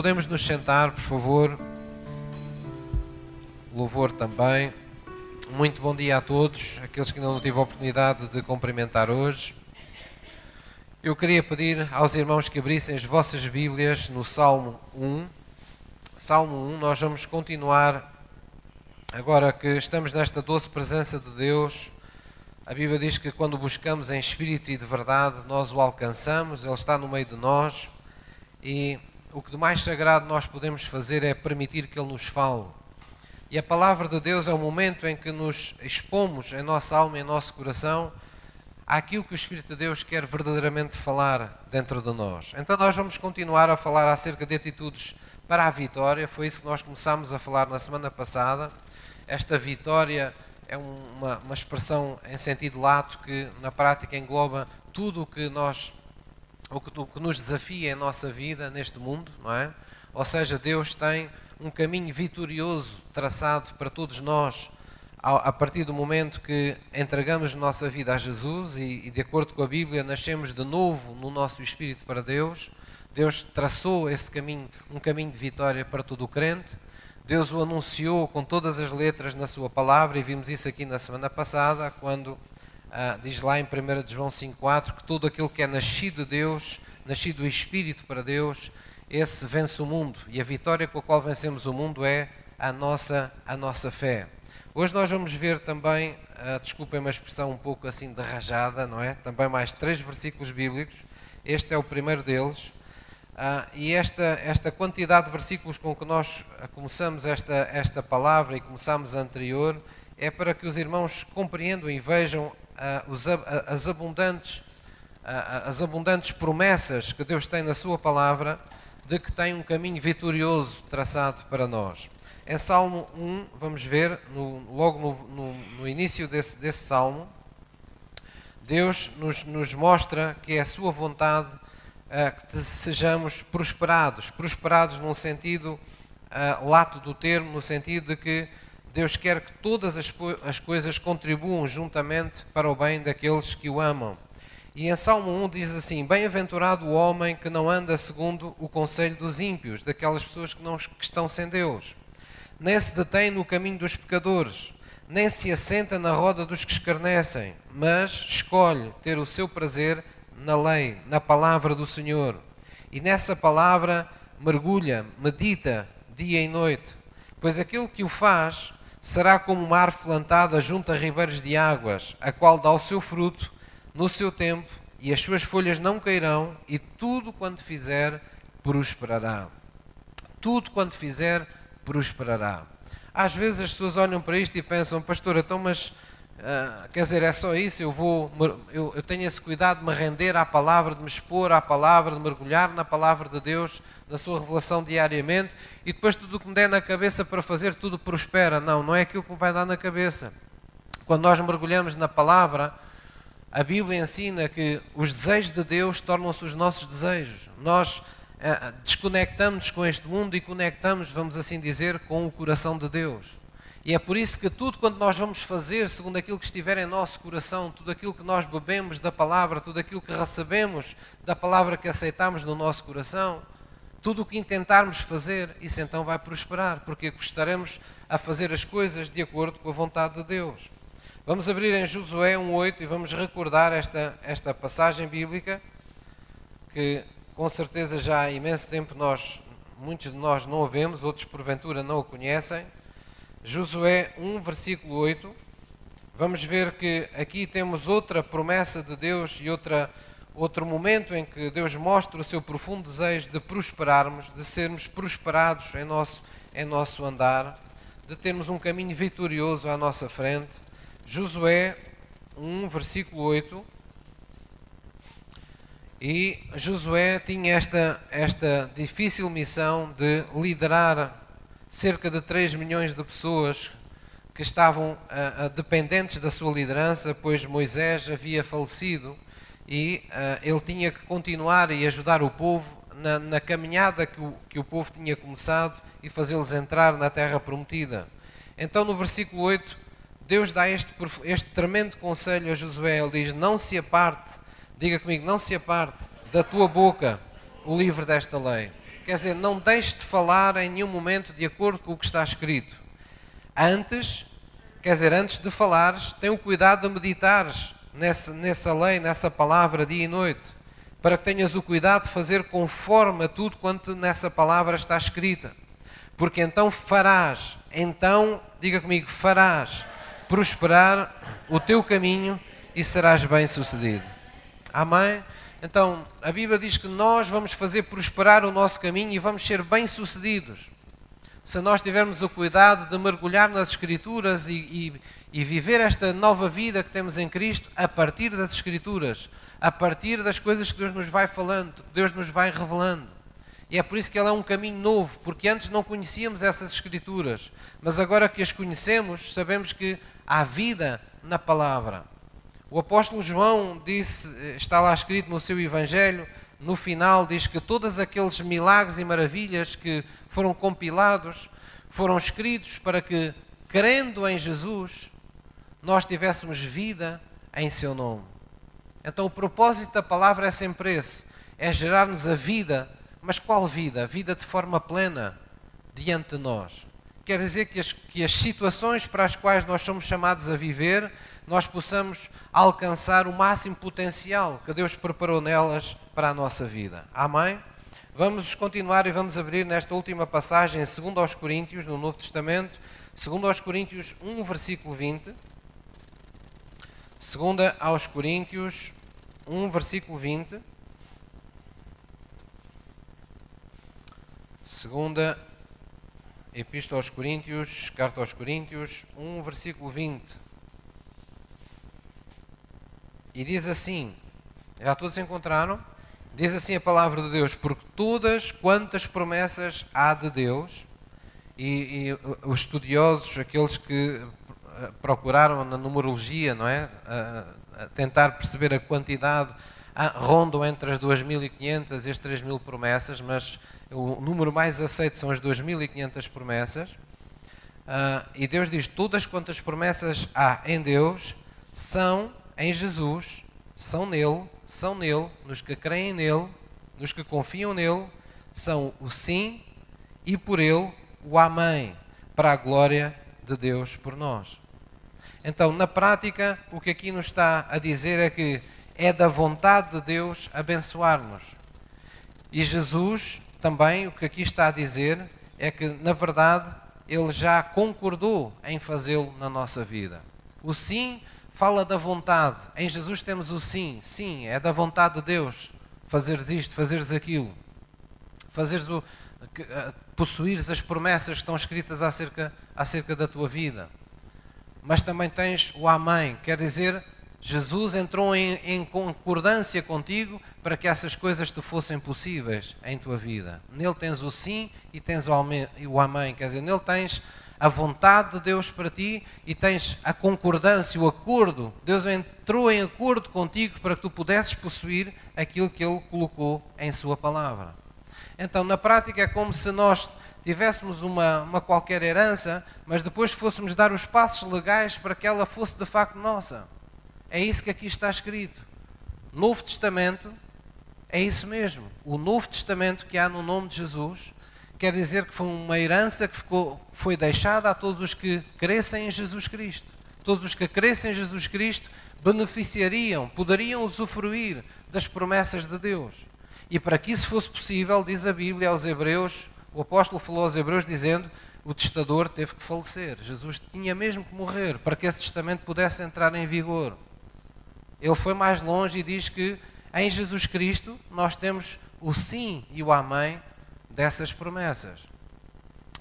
podemos nos sentar, por favor. Louvor também. Muito bom dia a todos, aqueles que ainda não tive a oportunidade de cumprimentar hoje. Eu queria pedir aos irmãos que abrissem as vossas Bíblias no Salmo 1. Salmo 1, nós vamos continuar, agora que estamos nesta doce presença de Deus. A Bíblia diz que quando buscamos em espírito e de verdade, nós o alcançamos, Ele está no meio de nós e o que de mais sagrado nós podemos fazer é permitir que Ele nos fale. E a palavra de Deus é o momento em que nos expomos em nossa alma e em nosso coração àquilo que o Espírito de Deus quer verdadeiramente falar dentro de nós. Então nós vamos continuar a falar acerca de atitudes para a vitória. Foi isso que nós começámos a falar na semana passada. Esta vitória é uma, uma expressão em sentido lato que na prática engloba tudo o que nós o que, o que nos desafia em nossa vida neste mundo, não é? Ou seja, Deus tem um caminho vitorioso traçado para todos nós a partir do momento que entregamos nossa vida a Jesus e, e, de acordo com a Bíblia, nascemos de novo no nosso espírito para Deus. Deus traçou esse caminho, um caminho de vitória para todo o crente. Deus o anunciou com todas as letras na sua palavra e vimos isso aqui na semana passada, quando ah, diz lá em 1 João 5,4 que tudo aquilo que é nascido de Deus, nascido do Espírito para Deus, esse vence o mundo. E a vitória com a qual vencemos o mundo é a nossa, a nossa fé. Hoje nós vamos ver também, ah, desculpem uma expressão um pouco assim de rajada, não é? Também mais três versículos bíblicos. Este é o primeiro deles. Ah, e esta, esta quantidade de versículos com que nós começamos esta, esta palavra e começamos a anterior é para que os irmãos compreendam e vejam as, abundantes, as abundantes promessas que Deus tem na Sua palavra de que tem um caminho vitorioso traçado para nós. Em Salmo 1, vamos ver, no, logo no, no, no, início desse, desse salmo, Deus nos, nos, mostra que é a Sua vontade uh, que sejamos prosperados. Prosperados num sentido uh, lato do termo, no sentido de que Deus quer que todas as, as coisas contribuam juntamente para o bem daqueles que o amam. E em Salmo 1 diz assim: Bem-aventurado o homem que não anda segundo o conselho dos ímpios, daquelas pessoas que, não, que estão sem Deus, nem se detém no caminho dos pecadores, nem se assenta na roda dos que escarnecem, mas escolhe ter o seu prazer na lei, na palavra do Senhor. E nessa palavra mergulha, medita dia e noite, pois aquilo que o faz será como uma árvore plantada junto a ribeiros de águas, a qual dá o seu fruto no seu tempo, e as suas folhas não cairão, e tudo quanto fizer prosperará. Tudo quanto fizer prosperará. Às vezes as pessoas olham para isto e pensam, pastor, então, mas uh, quer dizer, é só isso? Eu, vou, eu, eu tenho esse cuidado de me render à palavra, de me expor à palavra, de mergulhar na palavra de Deus na sua revelação diariamente e depois tudo o que me der na cabeça para fazer, tudo prospera. Não, não é aquilo que me vai dar na cabeça. Quando nós mergulhamos na palavra, a Bíblia ensina que os desejos de Deus tornam-se os nossos desejos. Nós eh, desconectamos com este mundo e conectamos, vamos assim dizer, com o coração de Deus. E é por isso que tudo quanto nós vamos fazer, segundo aquilo que estiver em nosso coração, tudo aquilo que nós bebemos da palavra, tudo aquilo que recebemos da palavra que aceitamos no nosso coração, tudo o que intentarmos fazer, isso então vai prosperar, porque estaremos a fazer as coisas de acordo com a vontade de Deus. Vamos abrir em Josué 1,8 e vamos recordar esta, esta passagem bíblica que com certeza já há imenso tempo nós, muitos de nós não a vemos, outros porventura não a conhecem. Josué 1, versículo 8. Vamos ver que aqui temos outra promessa de Deus e outra outro momento em que Deus mostra o seu profundo desejo de prosperarmos, de sermos prosperados em nosso, em nosso andar, de termos um caminho vitorioso à nossa frente. Josué 1, versículo 8. E Josué tinha esta, esta difícil missão de liderar cerca de 3 milhões de pessoas que estavam uh, uh, dependentes da sua liderança, pois Moisés havia falecido e uh, ele tinha que continuar e ajudar o povo na, na caminhada que o, que o povo tinha começado e fazê-los entrar na terra prometida. Então, no versículo 8, Deus dá este, este tremendo conselho a Josué. Ele diz: Não se aparte, diga comigo, não se aparte da tua boca o livro desta lei. quer dizer, não deixe de falar em nenhum momento de acordo com o que está escrito. Antes, quer dizer, antes de falares, tenha o cuidado de meditares nessa, nessa lei, nessa palavra, dia e noite, para que tenhas o cuidado de fazer conforme a tudo quanto nessa palavra está escrita. Porque então farás, então, diga comigo, farás prosperar o teu caminho e serás bem sucedido. Amém? Então, a Bíblia diz que nós vamos fazer prosperar o nosso caminho e vamos ser bem-sucedidos. Se nós tivermos o cuidado de mergulhar nas Escrituras e, e, e, viver esta nova vida que temos em Cristo a partir das Escrituras, a partir das coisas que Deus nos vai falando, que Deus nos vai revelando. E é por isso que ele é um caminho novo, porque antes não conhecíamos essas Escrituras, mas agora que as conhecemos, sabemos que há vida na palavra. O apóstolo João disse, está lá escrito no seu Evangelho, no final diz que todos aqueles milagres e maravilhas que foram compilados foram escritos para que, crendo em Jesus, nós tivéssemos vida em seu nome. Então o propósito da palavra é sempre esse, é gerar-nos a vida, mas qual vida? A vida de forma plena diante de nós. Quer dizer que as, que as situações para as quais nós somos chamados a viver nós possamos alcançar o máximo potencial que Deus preparou nelas para a nossa vida. Amém? Vamos continuar e vamos abrir nesta última passagem, segundo aos Coríntios, no Novo Testamento, segundo aos Coríntios 1, versículo 20. Segunda aos Coríntios 1, versículo 20. Segunda Epístola aos Coríntios, carta aos Coríntios 1, versículo 20. E diz assim: já todos encontraram? Diz assim a palavra de Deus: Porque todas quantas promessas há de Deus, e, e os estudiosos, aqueles que procuraram na numerologia, não é? A, tentar perceber a quantidade, a, rondam entre as 2.500 e as 3.000 promessas, mas o número mais aceito são as 2.500 promessas. Uh, e Deus diz: Todas quantas promessas há em Deus são em Jesus, são nele, são nele, nos que creem nele, nos que confiam nele, são o sim e por ele o amém, para a glória de Deus por nós. Então, na prática, o que aqui nos está a dizer é que é da vontade de Deus abençoar-nos. E Jesus também, o que aqui está a dizer é que, na verdade, ele já concordou em fazê-lo na nossa vida. O sim fala da vontade. Em Jesus temos o sim. Sim, é da vontade de Deus fazeres isto, fazeres aquilo. Fazeres o, eh, possuires as promessas que estão escritas acerca, acerca da tua vida. Mas também tens o amém, quer dizer, Jesus entrou em, em, concordância contigo para que essas coisas te fossem possíveis em tua vida. Nele tens o sim e tens o amém, o amém. quer dizer, nele tens a vontade de Deus para ti e tens a concordância, o acordo. Deus entrou em acordo contigo para que tu pudesses possuir aquilo que Ele colocou em Sua palavra. Então, na prática, é como se nós tivéssemos uma, uma qualquer herança, mas depois fôssemos dar os passos legais para que ela fosse de facto nossa. É isso que aqui está escrito. Novo Testamento é isso mesmo. O Novo Testamento que há no nome de Jesus quer dizer que foi uma herança que ficou, foi deixada a todos os que crescem em Jesus Cristo. Todos os que crescem em Jesus Cristo beneficiariam, poderiam usufruir das promessas de Deus. E para que isso fosse possível, diz a Bíblia aos Hebreus, o apóstolo falou aos Hebreus dizendo: o testador teve que falecer. Jesus tinha mesmo que morrer para que esse testamento pudesse entrar em vigor. Ele foi mais longe e diz que em Jesus Cristo nós temos o sim e o amém dessas promessas.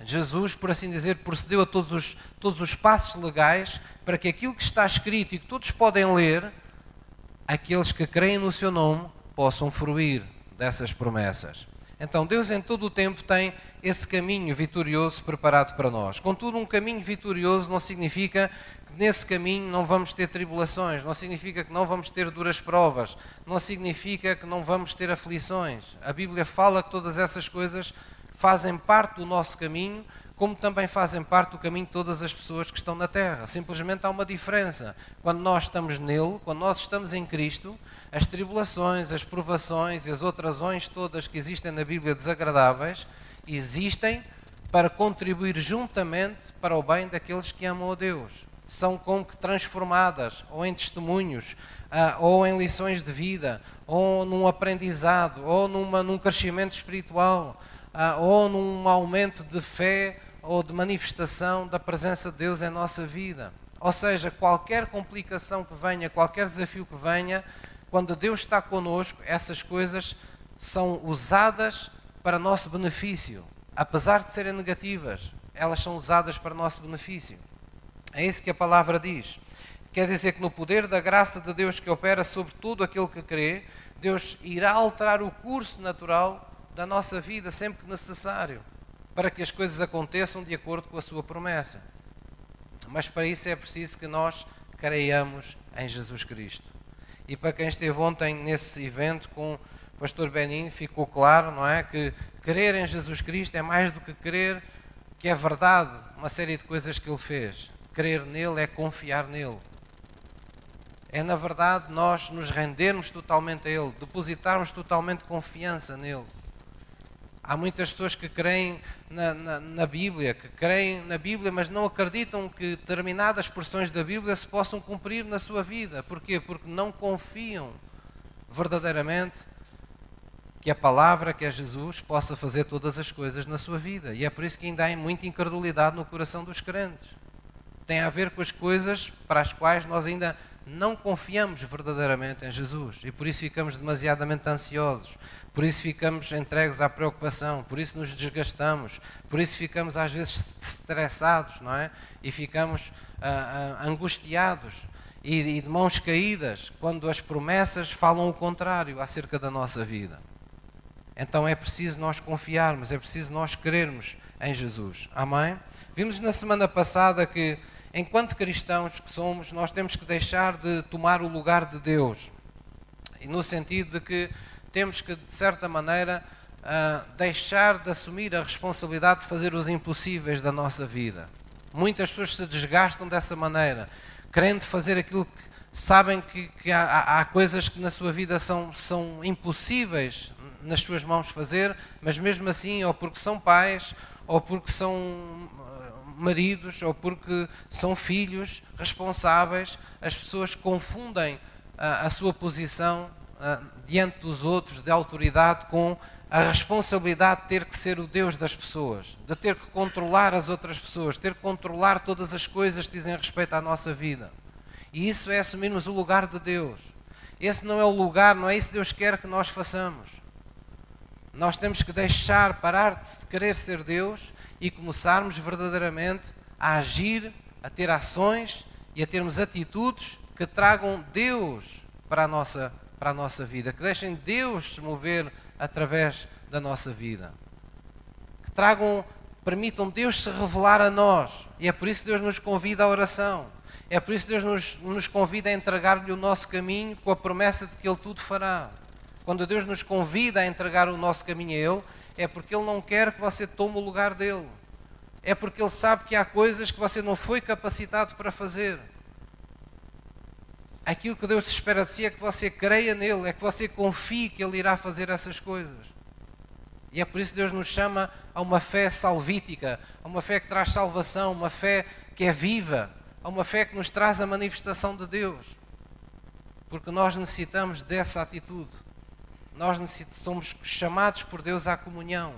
Jesus, por assim dizer, procedeu a todos os, todos os passos legais para que aquilo que está escrito e que todos podem ler, aqueles que creem no seu nome possam fruir dessas promessas. Então, Deus em todo o tempo tem esse caminho vitorioso preparado para nós. Contudo, um caminho vitorioso não significa que nesse caminho não vamos ter tribulações, não significa que não vamos ter duras provas, não significa que não vamos ter aflições. A Bíblia fala que todas essas coisas fazem parte do nosso caminho como também fazem parte do caminho de todas as pessoas que estão na terra. Simplesmente há uma diferença. Quando nós estamos nele, quando nós estamos em Cristo, as tribulações, as provações e as outras todas que existem na Bíblia desagradáveis, existem para contribuir juntamente para o bem daqueles que amam a Deus. São como que transformadas, ou em testemunhos, ah, ou em lições de vida, ou num aprendizado, ou numa, num crescimento espiritual, ah, ou num aumento de fé ou de manifestação da presença de Deus em nossa vida. Ou seja, qualquer complicação que venha, qualquer desafio que venha, quando Deus está conosco, essas coisas são usadas para nosso benefício apesar de serem negativas, elas são usadas para nosso benefício. É isso que a palavra diz. Quer dizer que no poder da graça de Deus que opera sobre todo aquele que crê, Deus irá alterar o curso natural da nossa vida sempre que necessário, para que as coisas aconteçam de acordo com a sua promessa. Mas para isso é preciso que nós creiamos em Jesus Cristo. E para quem esteve ontem nesse evento com o pastor Benin, ficou claro, não é, que Crer em Jesus Cristo é mais do que crer que é verdade uma série de coisas que Ele fez. Crer nele é confiar nele. É, na verdade, nós nos rendermos totalmente a Ele, depositarmos totalmente confiança nele. Há muitas pessoas que creem na, na, na, Bíblia, que creem na Bíblia, mas não acreditam que determinadas porções da Bíblia se possam cumprir na sua vida. Porquê? Porque não confiam verdadeiramente que a palavra, que é Jesus, possa fazer todas as coisas na sua vida. E é por isso que ainda há muita incredulidade no coração dos crentes. Tem a ver com as coisas para as quais nós ainda não confiamos verdadeiramente em Jesus. E por isso ficamos demasiadamente ansiosos. Por isso ficamos entregues à preocupação. Por isso nos desgastamos. Por isso ficamos às vezes estressados, não é? E ficamos ah, ah, angustiados e, e de mãos caídas quando as promessas falam o contrário acerca da nossa vida. Então é preciso nós confiarmos, é preciso nós crermos em Jesus. Amém? Vimos na semana passada que, enquanto cristãos que somos, nós temos que deixar de tomar o lugar de Deus. No sentido de que temos que, de certa maneira, uh, deixar de assumir a responsabilidade de fazer os impossíveis da nossa vida. Muitas pessoas se desgastam dessa maneira, querendo fazer aquilo que sabem que, que há, há, coisas que na sua vida são, são impossíveis nas suas mãos fazer, mas mesmo assim, ou porque são pais, ou porque são maridos, ou porque são filhos responsáveis, as pessoas confundem a, a sua posição a, diante dos outros de autoridade com a responsabilidade de ter que ser o Deus das pessoas, de ter que controlar as outras pessoas, ter que controlar todas as coisas que dizem respeito à nossa vida. E isso é assumirmos o lugar de Deus. Esse não é o lugar, não é isso que Deus quer que nós façamos. Nós temos que deixar, parar de querer ser Deus e começarmos verdadeiramente a agir, a ter ações e a termos atitudes que tragam Deus para a nossa, para a nossa vida, que deixem Deus se mover através da nossa vida, que tragam, permitam Deus se revelar a nós. E é por isso que Deus nos convida à oração. É por isso que Deus nos, nos convida a entregar-lhe o nosso caminho com a promessa de que Ele tudo fará. Quando Deus nos convida a entregar o nosso caminho a Ele, é porque Ele não quer que você tome o lugar dele. É porque Ele sabe que há coisas que você não foi capacitado para fazer. Aquilo que Deus espera de si é que você creia nele, é que você confie que Ele irá fazer essas coisas. E é por isso que Deus nos chama a uma fé salvítica, a uma fé que traz salvação, uma fé que é viva, a uma fé que nos traz a manifestação de Deus. Porque nós necessitamos dessa atitude nós somos chamados por Deus à comunhão.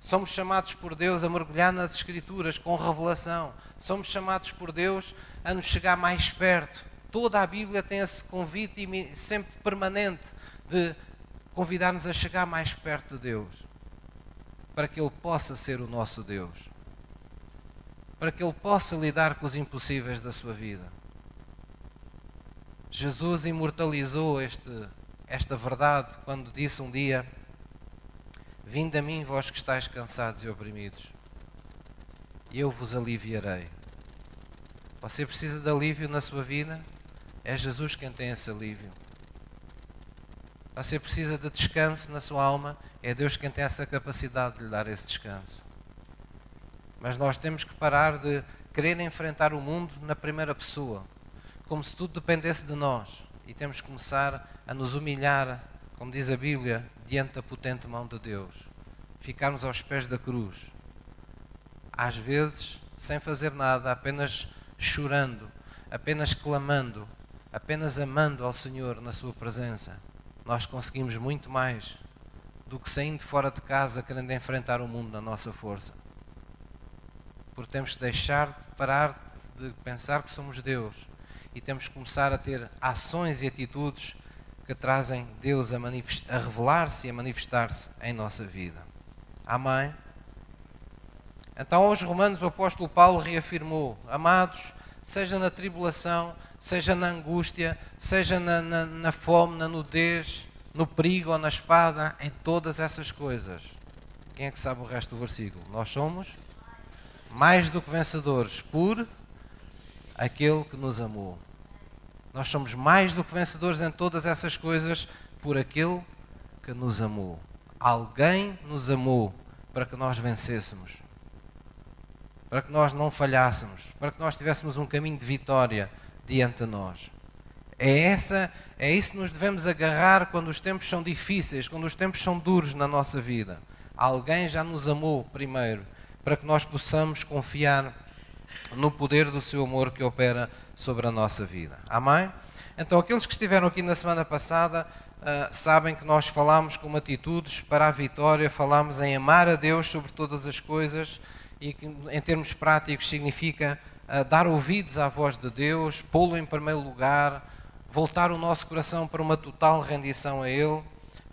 Somos chamados por Deus a mergulhar nas Escrituras com revelação. Somos chamados por Deus a nos chegar mais perto. Toda a Bíblia tem esse convite sempre permanente de convidar-nos a chegar mais perto de Deus, para que Ele possa ser o nosso Deus, para que Ele possa lidar com os impossíveis da sua vida. Jesus imortalizou este esta verdade quando disse um dia: Vinde a mim, vós que estáis cansados e oprimidos, e eu vos aliviarei. Você precisa de alívio na sua vida? É Jesus quem tem esse alívio. Você precisa de descanso na sua alma? É Deus quem tem essa capacidade de lhe dar esse descanso. Mas nós temos que parar de querer enfrentar o mundo na primeira pessoa, como se tudo dependesse de nós. E temos que começar a nos humilhar, como diz a Bíblia, diante da potente mão de Deus. Ficarmos aos pés da cruz. Às vezes, sem fazer nada, apenas chorando, apenas clamando, apenas amando ao Senhor na Sua presença, nós conseguimos muito mais do que saindo fora de casa querendo enfrentar o mundo na nossa força. Porque temos que deixar de parar de pensar que somos Deus e temos que começar a ter ações e atitudes que trazem Deus a, a revelar-se e a manifestar-se em nossa vida. Amém? Então, aos Romanos, o apóstolo Paulo reafirmou: Amados, seja na tribulação, seja na angústia, seja na, na, na fome, na nudez, no perigo ou na espada, em todas essas coisas. Quem é que sabe o resto do versículo? Nós somos mais do que vencedores por aquele que nos amou. Nós somos mais do que vencedores em todas essas coisas por aquele que nos amou. Alguém nos amou para que nós vencêssemos, para que nós não falhássemos, para que nós tivéssemos um caminho de vitória diante de nós. É, essa, é isso que nos devemos agarrar quando os tempos são difíceis, quando os tempos são duros na nossa vida. Alguém já nos amou primeiro, para que nós possamos confiar no poder do seu amor que opera sobre a nossa vida. Amém? Então, aqueles que estiveram aqui na semana passada uh, sabem que nós falámos com atitudes para a vitória, falámos em amar a Deus sobre todas as coisas e que, em termos práticos, significa uh, dar ouvidos à voz de Deus, pô-lo em primeiro lugar, voltar o nosso coração para uma total rendição a Ele.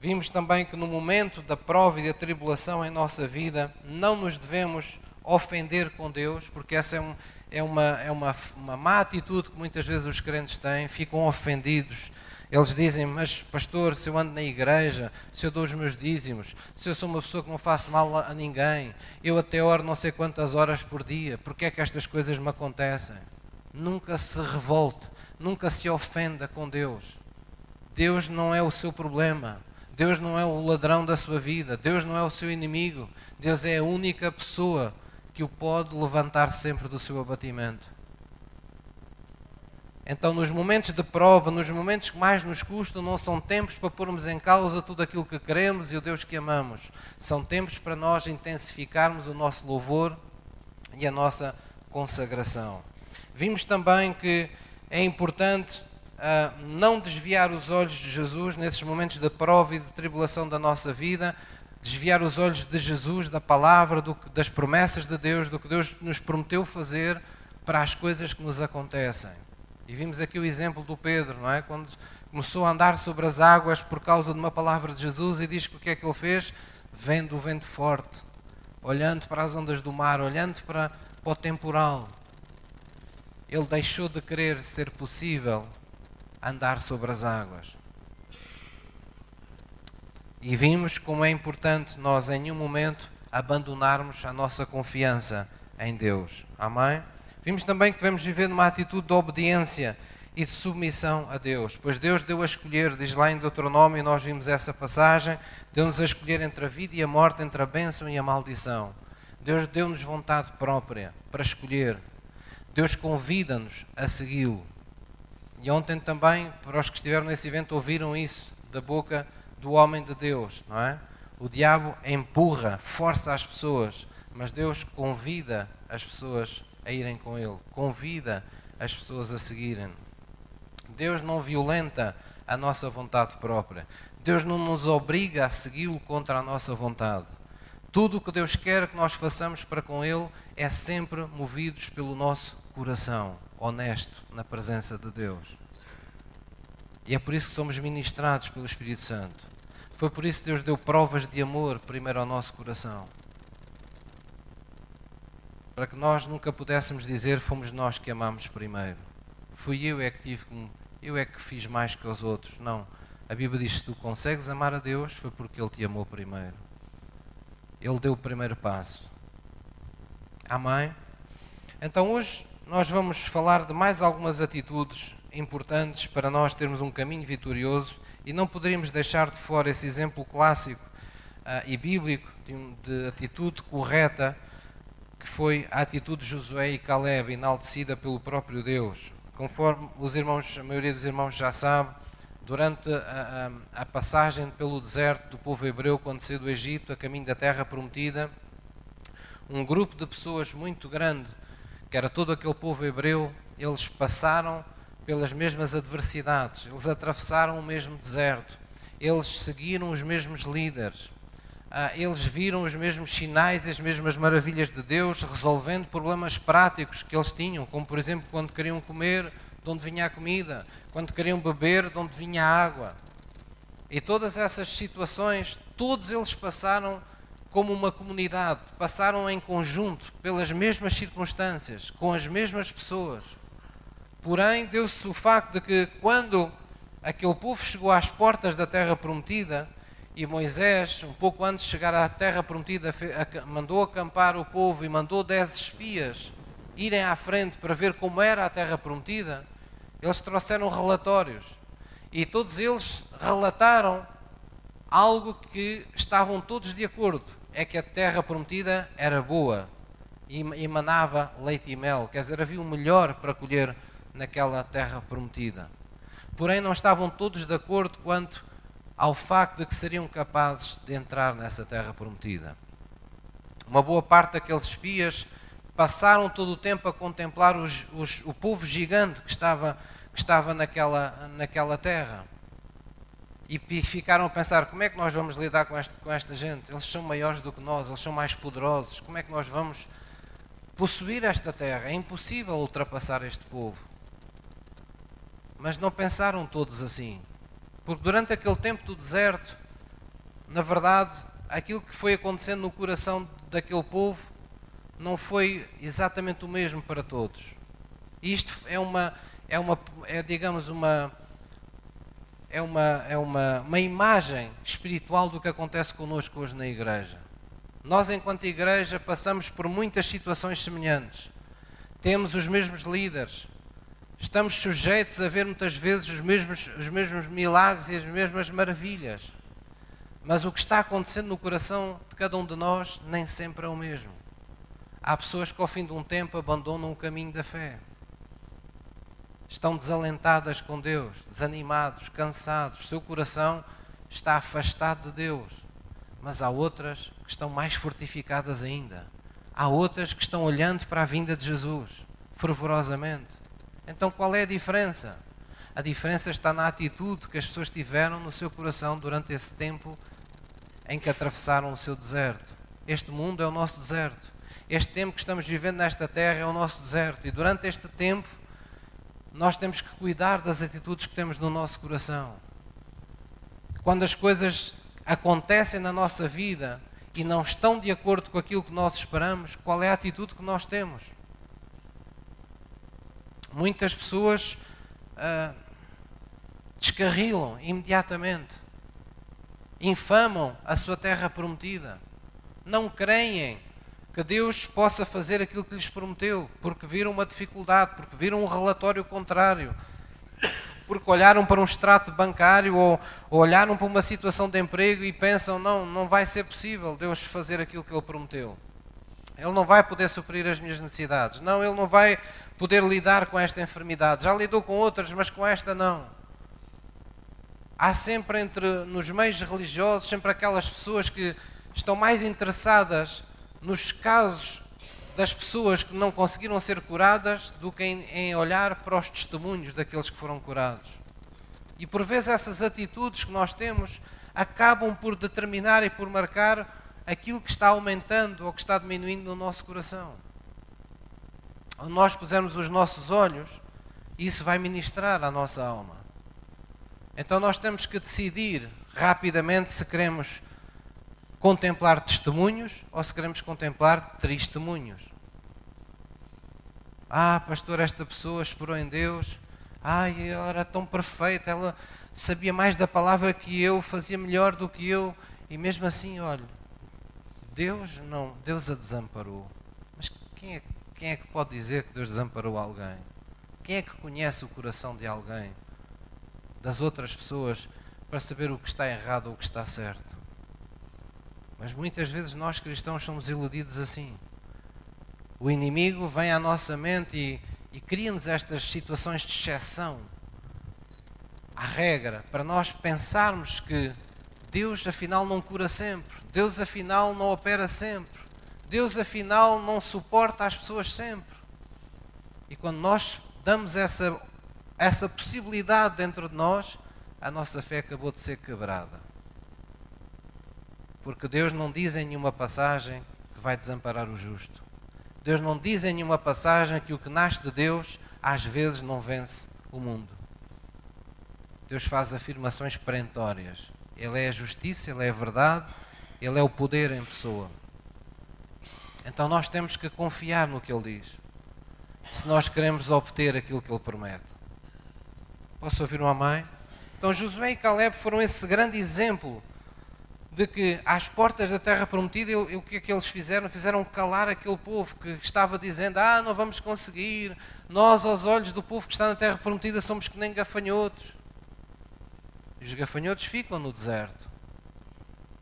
Vimos também que no momento da prova e da tribulação em nossa vida, não nos devemos ofender com Deus, porque essa é, um, é, uma, é uma, uma má atitude que muitas vezes os crentes têm, ficam ofendidos. Eles dizem, mas pastor, se eu ando na igreja, se eu dou os meus dízimos, se eu sou uma pessoa que não faço mal a ninguém, eu até oro não sei quantas horas por dia, porque é que estas coisas me acontecem? Nunca se revolte, nunca se ofenda com Deus. Deus não é o seu problema. Deus não é o ladrão da sua vida. Deus não é o seu inimigo. Deus é a única pessoa que o pode levantar sempre do seu abatimento. Então, nos momentos de prova, nos momentos que mais nos custam, não são tempos para pormos em causa tudo aquilo que queremos e o Deus que amamos. São tempos para nós intensificarmos o nosso louvor e a nossa consagração. Vimos também que é importante uh, não desviar os olhos de Jesus nesses momentos de prova e de tribulação da nossa vida, desviar os olhos de Jesus, da palavra, do, das promessas de Deus, do que Deus nos prometeu fazer para as coisas que nos acontecem. E vimos aqui o exemplo do Pedro, não é? Quando começou a andar sobre as águas por causa de uma palavra de Jesus e diz que o que é que ele fez? Vendo o vento forte, olhando para as ondas do mar, olhando para, para o temporal. Ele deixou de querer ser possível andar sobre as águas. E vimos como é importante nós, em nenhum momento, abandonarmos a nossa confiança em Deus. Amém? Vimos também que devemos viver numa atitude de obediência e de submissão a Deus, pois Deus deu a escolher, diz lá em Deuteronômio, nós vimos essa passagem, deu-nos a escolher entre a vida e a morte, entre a bênção e a maldição. Deus deu-nos vontade própria para escolher. Deus convida-nos a segui-lo. E ontem também, para os que estiveram nesse evento, ouviram isso da boca do homem de Deus, não é? O diabo empurra, força as pessoas, mas Deus convida as pessoas a irem com Ele, convida as pessoas a seguirem. Deus não violenta a nossa vontade própria. Deus não nos obriga a segui-lo contra a nossa vontade. Tudo o que Deus quer que nós façamos para com Ele é sempre movidos pelo nosso coração, honesto, na presença de Deus. E é por isso que somos ministrados pelo Espírito Santo. Foi por isso que Deus deu provas de amor primeiro ao nosso coração. Para que nós nunca pudéssemos dizer fomos nós que amamos primeiro. Fui eu é que tive, eu é que fiz mais que os outros. Não. A Bíblia diz que tu consegues amar a Deus foi porque Ele te amou primeiro. Ele deu o primeiro passo. Amém? Então hoje nós vamos falar de mais algumas atitudes importantes para nós termos um caminho vitorioso e não poderíamos deixar de fora esse exemplo clássico uh, e bíblico de, de, atitude correta que foi a atitude de Josué e Caleb, enaltecida pelo próprio Deus. Conforme os irmãos, a maioria dos irmãos já sabe, durante a, a, a passagem pelo deserto do povo hebreu, quando saiu do Egito, a caminho da terra prometida, um grupo de pessoas muito grande, que era todo aquele povo hebreu, eles passaram pelas mesmas adversidades, eles atravessaram o mesmo deserto, eles seguiram os mesmos líderes, ah, eles viram os mesmos sinais e as mesmas maravilhas de Deus, resolvendo problemas práticos que eles tinham, como por exemplo quando queriam comer, de onde vinha a comida, quando queriam beber, de onde vinha a água. E todas essas situações, todos eles passaram como uma comunidade, passaram em conjunto, pelas mesmas circunstâncias, com as mesmas pessoas. Porém, deu-se o facto de que quando aquele povo chegou às portas da terra prometida, e Moisés, um pouco antes de chegar à terra prometida, mandou acampar o povo e mandou dez espias irem à frente para ver como era a terra prometida. Eles trouxeram relatórios e todos eles relataram algo que estavam todos de acordo: é que a terra prometida era boa e emanava leite e mel, quer dizer, havia o melhor para colher naquela terra prometida. Porém, não estavam todos de acordo quanto ao facto de que seriam capazes de entrar nessa terra prometida. Uma boa parte daqueles espias passaram todo o tempo a contemplar os, os, o povo gigante que estava, que estava naquela, naquela terra. E ficaram a pensar: como é que nós vamos lidar com, este, com esta gente? Eles são maiores do que nós, eles são mais poderosos. Como é que nós vamos possuir esta terra? É impossível ultrapassar este povo. Mas não pensaram todos assim. Porque durante aquele tempo do deserto, na verdade, aquilo que foi acontecendo no coração daquele povo não foi exatamente o mesmo para todos. Isto é uma, é uma, é, digamos, uma, é uma, é uma, uma imagem espiritual do que acontece connosco hoje na igreja. Nós, enquanto igreja, passamos por muitas situações semelhantes. Temos os mesmos líderes, estamos sujeitos a ver muitas vezes os mesmos, os mesmos milagres e as mesmas maravilhas. Mas o que está acontecendo no coração de cada um de nós nem sempre é o mesmo. Há pessoas que ao fim de um tempo abandonam o caminho da fé. Estão desalentadas com Deus, desanimados, cansados, seu coração está afastado de Deus. Mas há outras que estão mais fortificadas ainda. Há outras que estão olhando para a vinda de Jesus fervorosamente então qual é a diferença? A diferença está na atitude que as pessoas tiveram no seu coração durante esse tempo em que atravessaram o seu deserto. Este mundo é o nosso deserto. Este tempo que estamos vivendo nesta terra é o nosso deserto. E durante este tempo, nós temos que cuidar das atitudes que temos no nosso coração. Quando as coisas acontecem na nossa vida e não estão de acordo com aquilo que nós esperamos, qual é a atitude que nós temos? Muitas pessoas uh, descarrilam imediatamente, infamam a sua terra prometida, não creem que Deus possa fazer aquilo que lhes prometeu, porque viram uma dificuldade, porque viram um relatório contrário, porque olharam para um extrato bancário ou, ou, olharam para uma situação de emprego e pensam: não, não vai ser possível Deus fazer aquilo que Ele prometeu. Ele não vai poder suprir as minhas necessidades. Não, Ele não vai poder lidar com esta enfermidade. Já lidou com outras, mas com esta não. Há sempre entre nos meios religiosos sempre aquelas pessoas que estão mais interessadas nos casos das pessoas que não conseguiram ser curadas do que em, em olhar para os testemunhos daqueles que foram curados. E por vezes essas atitudes que nós temos acabam por determinar e por marcar aquilo que está aumentando ou que está diminuindo no nosso coração onde nós pusermos os nossos olhos, isso vai ministrar à nossa alma. Então nós temos que decidir rapidamente se queremos contemplar testemunhos ou se queremos contemplar testemunhos. Ah, pastor, esta pessoa esperou em Deus. Ai, ela era tão perfeita, ela sabia mais da palavra que eu, fazia melhor do que eu, e mesmo assim, olha, Deus não, Deus a desamparou. Mas quem é quem é que pode dizer que Deus desamparou alguém? Quem é que conhece o coração de alguém, das outras pessoas, para saber o que está errado ou o que está certo? Mas muitas vezes nós cristãos somos iludidos assim. o inimigo vem à nossa mente e, e cria-nos estas situações de exceção à regra, para nós pensarmos que Deus afinal não cura sempre, Deus afinal não opera sempre, Deus afinal não suporta as pessoas sempre. E quando nós damos essa, essa possibilidade dentro de nós, a nossa fé acabou de ser quebrada. Porque Deus não diz em nenhuma passagem que vai desamparar o justo. Deus não diz em nenhuma passagem que o que nasce de Deus às vezes não vence o mundo. Deus faz afirmações perentórias. Ele é a justiça, Ele é a verdade, Ele é o poder em pessoa. Então nós temos que confiar no que Ele diz. Se nós queremos obter aquilo que Ele promete. Posso ouvir uma mãe? Então Josué e Caleb foram esse grande exemplo de que às portas da terra prometida, eu, eu, o que é que eles fizeram? Fizeram calar aquele povo que estava dizendo: Ah, não vamos conseguir, nós, aos olhos do povo que está na terra prometida, somos que nem gafanhotos. E os gafanhotos ficam no deserto.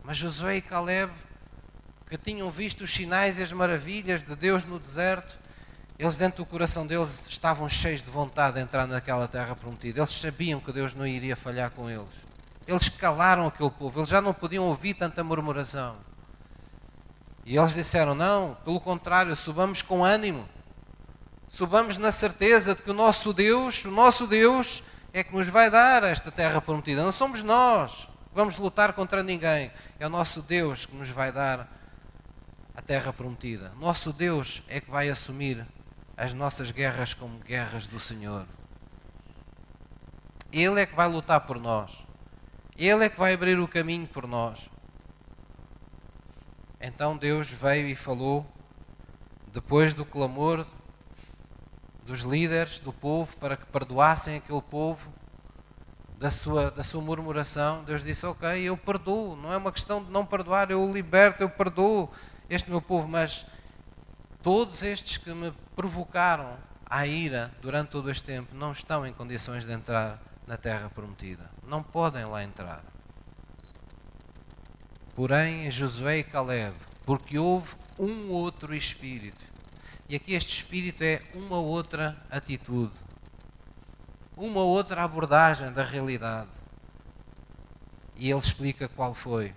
Mas Josué e Caleb, que tinham visto os sinais e as maravilhas de Deus no deserto, eles dentro do coração deles estavam cheios de vontade de entrar naquela terra prometida. Eles sabiam que Deus não iria falhar com eles. Eles calaram aquele povo, eles já não podiam ouvir tanta murmuração. E eles disseram: Não, pelo contrário, subamos com ânimo, subamos na certeza de que o nosso Deus, o nosso Deus, é que nos vai dar esta terra prometida. Não somos nós vamos lutar contra ninguém, é o nosso Deus que nos vai dar a terra prometida. Nosso Deus é que vai assumir as nossas guerras como guerras do Senhor. Ele é que vai lutar por nós. Ele é que vai abrir o caminho por nós. Então Deus veio e falou, depois do clamor dos líderes do povo para que perdoassem aquele povo da sua, da sua murmuração, Deus disse: Ok, eu perdoo, não é uma questão de não perdoar, eu liberto, eu perdoo este meu povo, mas todos estes que me provocaram a ira durante todo este tempo não estão em condições de entrar na terra prometida. Não podem lá entrar. Porém, Josué e Caleb, porque houve um outro espírito. E aqui este espírito é uma outra atitude, uma outra abordagem da realidade. E ele explica qual foi.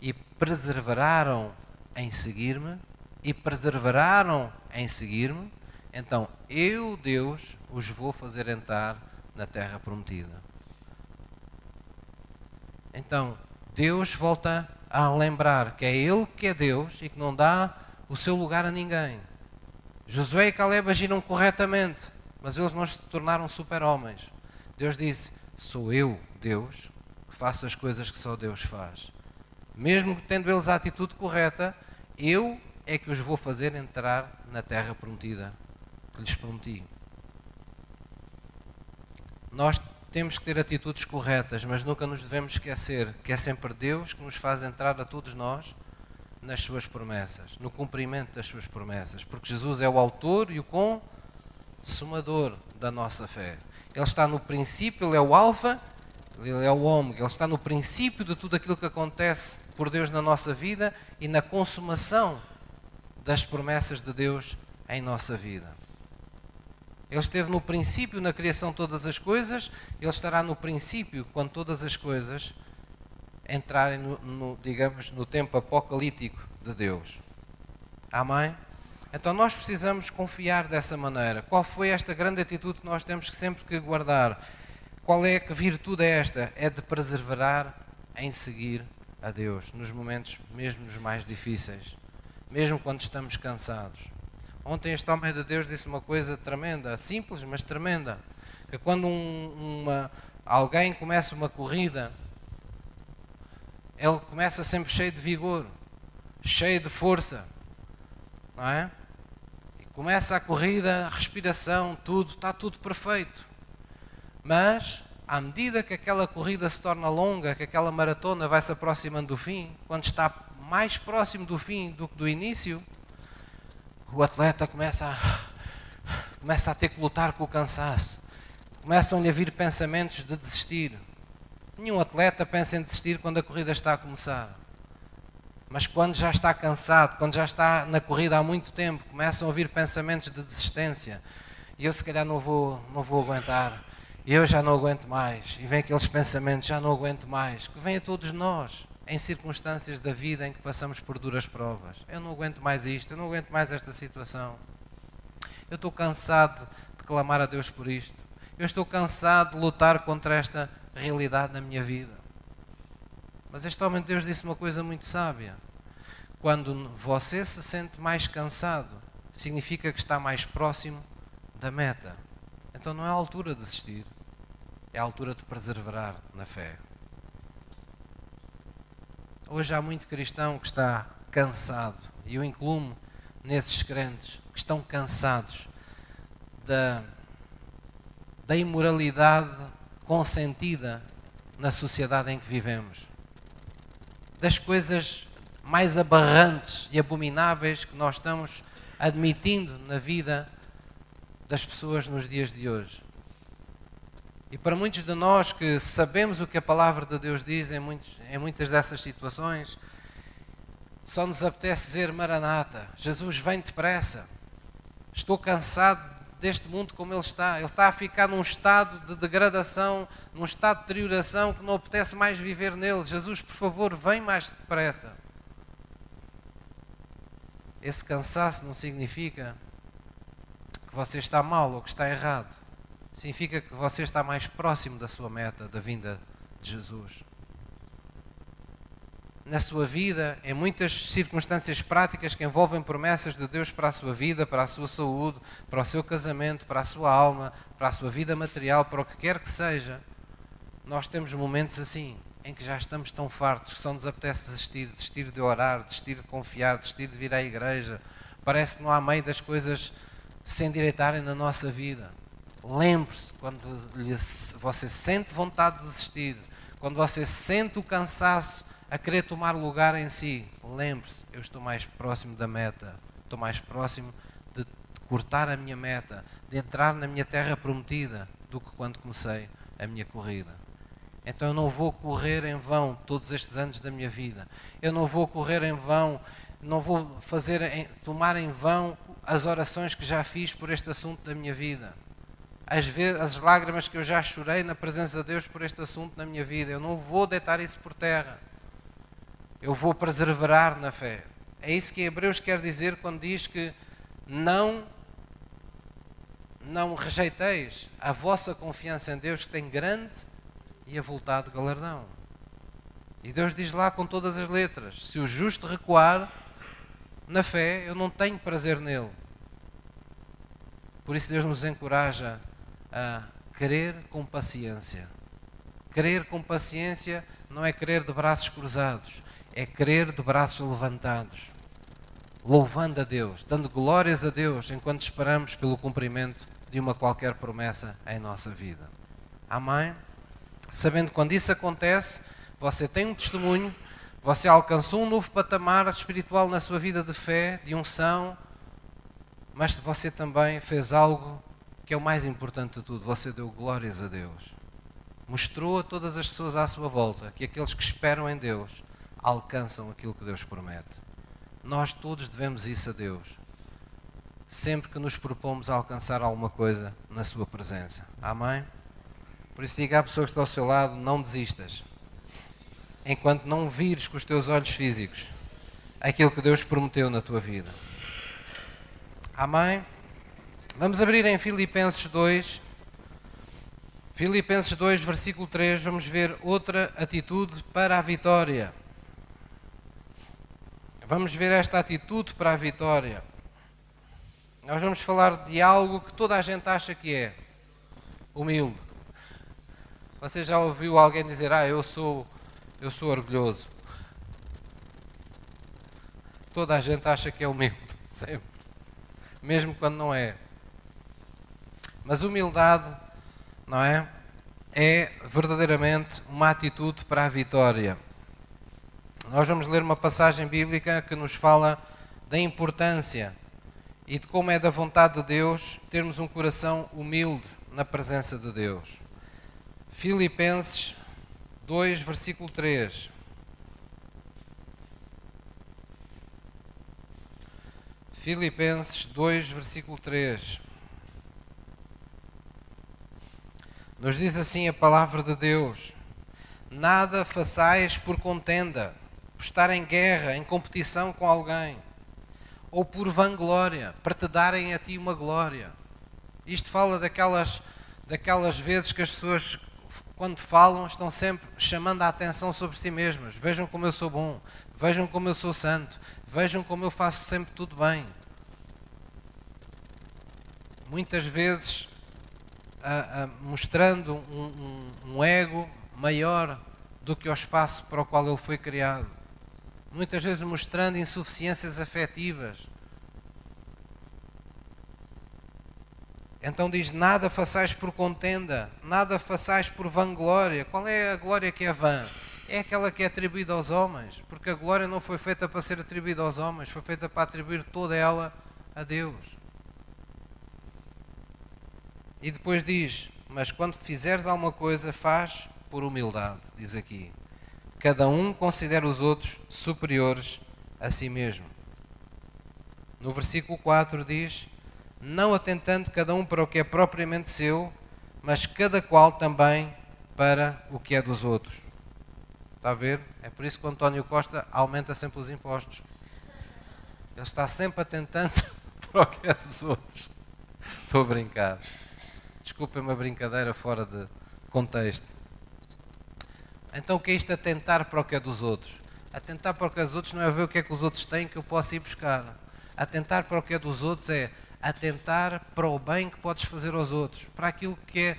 E perseveraram em seguir-me, e perseveraram em seguir-me, então eu, Deus, os vou fazer entrar na terra prometida. Então, Deus volta a lembrar que é Ele que é Deus e que não dá o seu lugar a ninguém. Josué e Caleb agiram corretamente, mas eles não se tornaram super-homens. Deus disse: Sou eu, Deus, que faço as coisas que só Deus faz. Mesmo tendo eles a atitude correta, eu é que os vou fazer entrar na terra prometida que lhes prometi. Nós temos que ter atitudes corretas, mas nunca nos devemos esquecer que é sempre Deus que nos faz entrar a todos nós nas suas promessas, no cumprimento das suas promessas, porque Jesus é o autor e o consumador da nossa fé. Ele está no princípio, ele é o alfa, ele é o ômega, ele está no princípio de tudo aquilo que acontece por Deus na nossa vida e na consumação das promessas de Deus em nossa vida. Ele esteve no princípio na criação de todas as coisas, ele estará no princípio quando todas as coisas entrarem no, no, digamos, no tempo apocalíptico de Deus. Amém? Então nós precisamos confiar dessa maneira. Qual foi esta grande atitude que nós temos que sempre que guardar? Qual é que virtude é esta? É de perseverar em seguir a Deus nos momentos mesmo nos mais difíceis, mesmo quando estamos cansados. Ontem este homem de Deus disse uma coisa tremenda, simples, mas tremenda. Que quando um, uma, alguém começa uma corrida, ele começa sempre cheio de vigor, cheio de força, não é? Começa a corrida, a respiração, tudo, está tudo perfeito. Mas, à medida que aquela corrida se torna longa, que aquela maratona vai se aproximando do fim, quando está mais próximo do fim do que do início, o atleta começa a, começa a ter que lutar com o cansaço. Começam-lhe a vir pensamentos de desistir. Nenhum atleta pensa em desistir quando a corrida está a começar. Mas quando já está cansado, quando já está na corrida há muito tempo, começam a ouvir pensamentos de desistência. E eu se calhar não vou, não vou aguentar. E eu já não aguento mais. E vem aqueles pensamentos, já não aguento mais. Que vem a todos nós, em circunstâncias da vida em que passamos por duras provas. Eu não aguento mais isto, eu não aguento mais esta situação. Eu estou cansado de clamar a Deus por isto. Eu estou cansado de lutar contra esta realidade na minha vida. Mas este homem de Deus disse uma coisa muito sábia. Quando você se sente mais cansado, significa que está mais próximo da meta. Então não é a altura de desistir, é a altura de perseverar na fé. Hoje há muito cristão que está cansado, e eu incluo-me nesses crentes que estão cansados da, da imoralidade consentida na sociedade em que vivemos das coisas mais aberrantes e abomináveis que nós estamos admitindo na vida das pessoas nos dias de hoje. E para muitos de nós que sabemos o que a palavra de Deus diz em, muitos, em muitas dessas situações, só nos apetece dizer Maranata, Jesus vem depressa. Estou cansado deste mundo como ele está. Ele está a ficar num estado de degradação, num estado de deterioração que não apetece mais viver nele. Jesus, por favor, vem mais depressa. Esse cansaço não significa que você está mal ou que está errado. Significa que você está mais próximo da sua meta, da vinda de Jesus na sua vida, em muitas circunstâncias práticas que envolvem promessas de Deus para a sua vida, para a sua saúde, para o seu casamento, para a sua alma, para a sua vida material, para o que quer que seja, nós temos momentos assim, em que já estamos tão fartos que só nos apetece desistir, desistir de orar, desistir de confiar, desistir de vir à igreja. Parece que não há meio das coisas se endireitarem na nossa vida. Lembre-se, quando você sente vontade de desistir, quando você sente o cansaço a querer tomar lugar em si. Lembre-se, eu estou mais próximo da meta, estou mais próximo de cortar a minha meta, de entrar na minha terra prometida, do que quando comecei a minha corrida. Então eu não vou correr em vão todos estes anos da minha vida. Eu não vou correr em vão, não vou fazer tomar em vão as orações que já fiz por este assunto da minha vida. As, vezes, as lágrimas que eu já chorei na presença de Deus por este assunto na minha vida. Eu não vou deitar isso por terra. Eu vou perseverar na fé. É isso que Hebreus quer dizer quando diz que não não rejeiteis a vossa confiança em Deus que tem grande e avultado galardão. E Deus diz lá com todas as letras: se o justo recuar na fé, eu não tenho prazer nele. Por isso Deus nos encoraja a querer com paciência. Querer com paciência não é querer de braços cruzados, é crer de braços levantados, louvando a Deus, dando glórias a Deus enquanto esperamos pelo cumprimento de uma qualquer promessa em nossa vida. Amém? Sabendo que quando isso acontece, você tem um testemunho, você alcançou um novo patamar espiritual na sua vida de fé, de unção, mas você também fez algo que é o mais importante de tudo: você deu glórias a Deus. Mostrou a todas as pessoas à sua volta que aqueles que esperam em Deus alcançam aquilo que Deus promete. Nós todos devemos isso a Deus. Sempre que nos propomos alcançar alguma coisa na Sua presença. Amém? Por isso, diga à pessoa que está ao seu lado: não desistas. Enquanto não vires com os teus olhos físicos aquilo que Deus prometeu na tua vida. Amém? Vamos abrir em Filipenses 2. Filipenses 2, versículo 3, vamos ver outra atitude para a vitória. Vamos ver esta atitude para a vitória. Nós vamos falar de algo que toda a gente acha que é humilde. Você já ouviu alguém dizer: "Ah, eu sou eu sou orgulhoso"? Toda a gente acha que é humilde, sempre. Mesmo quando não é. Mas humildade, não é? É verdadeiramente uma atitude para a vitória. Nós vamos ler uma passagem bíblica que nos fala da importância e de como é da vontade de Deus termos um coração humilde na presença de Deus. Filipenses 2, versículo 3. Filipenses 2, versículo 3. Nos diz assim a palavra de Deus: Nada façais por contenda, por estar em guerra, em competição com alguém, ou por vanglória, para te darem a ti uma glória. Isto fala daquelas, daquelas vezes que as pessoas, quando falam, estão sempre chamando a atenção sobre si mesmas. Vejam como eu sou bom, vejam como eu sou santo, vejam como eu faço sempre tudo bem. Muitas vezes a, a, mostrando um, um, um ego maior do que o espaço para o qual ele foi criado. Muitas vezes mostrando insuficiências afetivas. Então diz: Nada façais por contenda, nada façais por vanglória. Qual é a glória que é vã? É aquela que é atribuída aos homens, porque a glória não foi feita para ser atribuída aos homens, foi feita para atribuir toda ela a Deus. E depois diz: Mas quando fizeres alguma coisa, faz por humildade, diz aqui. Cada um considera os outros superiores a si mesmo. No versículo 4 diz: Não atentando cada um para o que é propriamente seu, mas cada qual também para o que é dos outros. Está a ver? É por isso que o António Costa aumenta sempre os impostos. Ele está sempre atentando para o que é dos outros. Estou a brincar. Desculpem uma brincadeira fora de contexto. Então o que é isto atentar para o que é dos outros? Atentar para o que é dos outros não é ver o que é que os outros têm que eu posso ir buscar. Atentar para o que é dos outros é atentar para o bem que podes fazer aos outros, para aquilo que é